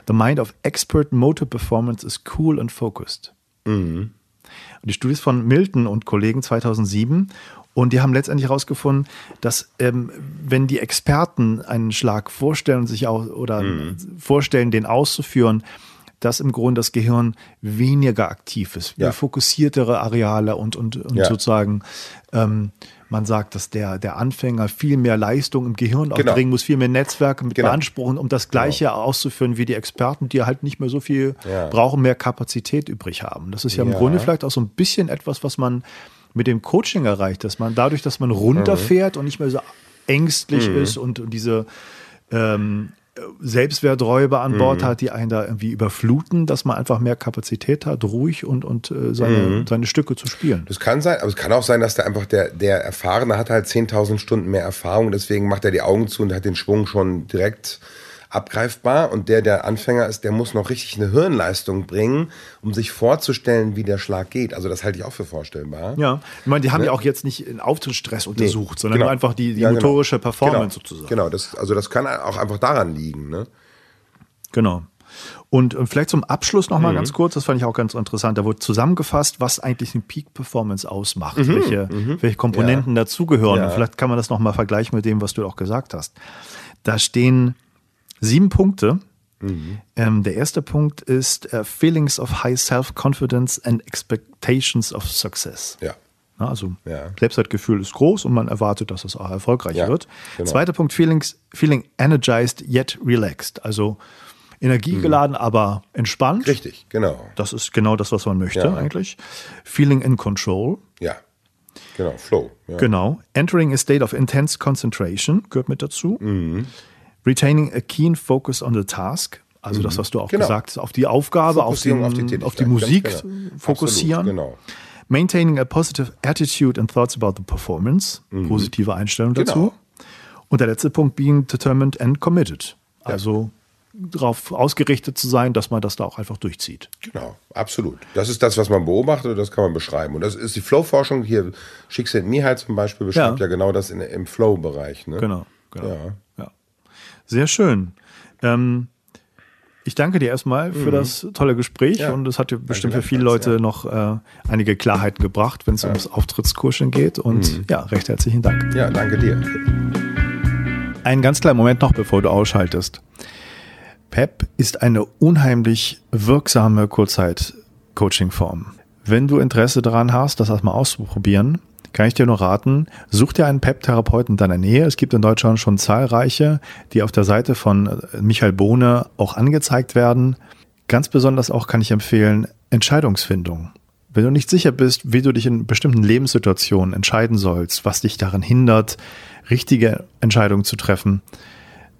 The Mind of Expert Motor Performance is Cool and Focused. Mhm. Und die Studie ist von Milton und Kollegen 2007 und die haben letztendlich herausgefunden, dass ähm, wenn die Experten einen Schlag vorstellen, sich auch oder mhm. vorstellen, den auszuführen, dass im Grunde das Gehirn weniger aktiv ist, ja. fokussiertere Areale und, und, und ja. sozusagen ähm, man sagt, dass der, der Anfänger viel mehr Leistung im Gehirn genau. aufbringen muss, viel mehr Netzwerke mit genau. beanspruchen, um das Gleiche genau. auszuführen wie die Experten, die halt nicht mehr so viel ja. brauchen, mehr Kapazität übrig haben. Das ist ja im Grunde vielleicht auch so ein bisschen etwas, was man mit dem Coaching erreicht, dass man dadurch, dass man runterfährt mhm. und nicht mehr so ängstlich mhm. ist und, und diese ähm, Selbstwerträuber an Bord mhm. hat, die einen da irgendwie überfluten, dass man einfach mehr Kapazität hat, ruhig und, und äh, seine, mhm. seine Stücke zu spielen. Das kann sein, aber es kann auch sein, dass der einfach der, der Erfahrene hat halt 10.000 Stunden mehr Erfahrung, deswegen macht er die Augen zu und hat den Schwung schon direkt abgreifbar und der, der Anfänger ist, der muss noch richtig eine Hirnleistung bringen, um sich vorzustellen, wie der Schlag geht. Also das halte ich auch für vorstellbar. Ja, ich meine, die haben ne? ja auch jetzt nicht einen Auftrittsstress untersucht, nee, sondern genau. nur einfach die, die ja, genau. motorische Performance genau. sozusagen. Genau, das, also das kann auch einfach daran liegen. Ne? Genau. Und vielleicht zum Abschluss noch mal mhm. ganz kurz, das fand ich auch ganz interessant, da wurde zusammengefasst, was eigentlich eine Peak Performance ausmacht, mhm. welche, mhm. welche Komponenten ja. dazugehören. Ja. Und vielleicht kann man das noch mal vergleichen mit dem, was du auch gesagt hast. Da stehen sieben Punkte. Mhm. Ähm, der erste Punkt ist uh, Feelings of High Self-Confidence and Expectations of Success. Ja. Also ja. Selbstwertgefühl ist groß und man erwartet, dass es auch erfolgreich ja, wird. Genau. Zweiter Punkt, Feelings, Feeling energized yet relaxed. Also energiegeladen, mhm. aber entspannt. Richtig, genau. Das ist genau das, was man möchte ja. eigentlich. Feeling in control. Ja. Genau, Flow. Genau. Entering a state of intense concentration gehört mit dazu. Mhm. Retaining a keen focus on the task. Also mhm. das, was du auch genau. gesagt hast, auf die Aufgabe, auf, den, auf, die, auf die Musik genau. fokussieren. Absolut, genau. Maintaining a positive attitude and thoughts about the performance. Mhm. Positive Einstellung dazu. Genau. Und der letzte Punkt, being determined and committed. Also darauf ausgerichtet zu sein, dass man das da auch einfach durchzieht. Genau, absolut. Das ist das, was man beobachtet und das kann man beschreiben. Und das ist die Flow-Forschung hier. Schicksal Mihai zum Beispiel beschreibt ja, ja genau das in, im Flow-Bereich. Ne? Genau, genau. Ja. ja. Sehr schön. Ähm, ich danke dir erstmal für mhm. das tolle Gespräch ja. und es hat dir bestimmt für viele Leute ja. noch äh, einige Klarheiten gebracht, wenn es ja. ums Auftrittskurschen geht. Und mhm. ja, recht herzlichen Dank. Ja, danke dir. Einen ganz kleinen Moment noch, bevor du ausschaltest. PEP ist eine unheimlich wirksame Kurzzeit-Coaching-Form. Wenn du Interesse daran hast, das erstmal auszuprobieren, kann ich dir nur raten, such dir einen PEP-Therapeuten in deiner Nähe. Es gibt in Deutschland schon zahlreiche, die auf der Seite von äh, Michael Bohne auch angezeigt werden. Ganz besonders auch kann ich empfehlen Entscheidungsfindung. Wenn du nicht sicher bist, wie du dich in bestimmten Lebenssituationen entscheiden sollst, was dich daran hindert, richtige Entscheidungen zu treffen,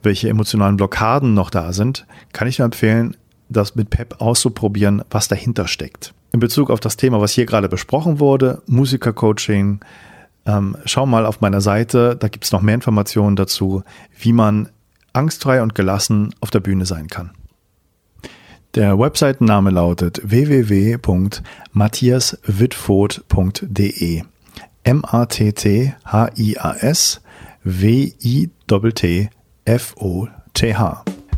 welche emotionalen Blockaden noch da sind, kann ich nur empfehlen, das mit PEP auszuprobieren, was dahinter steckt in Bezug auf das Thema, was hier gerade besprochen wurde, Musikercoaching, ähm, schau mal auf meiner Seite, da gibt es noch mehr Informationen dazu, wie man angstfrei und gelassen auf der Bühne sein kann. Der Webseitenname lautet www.matthiaswitfoth.de M-A-T-T-H-I-A-S W-I-T-T-F-O-T-H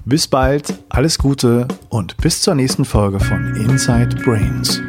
bis bald, alles Gute und bis zur nächsten Folge von Inside Brains.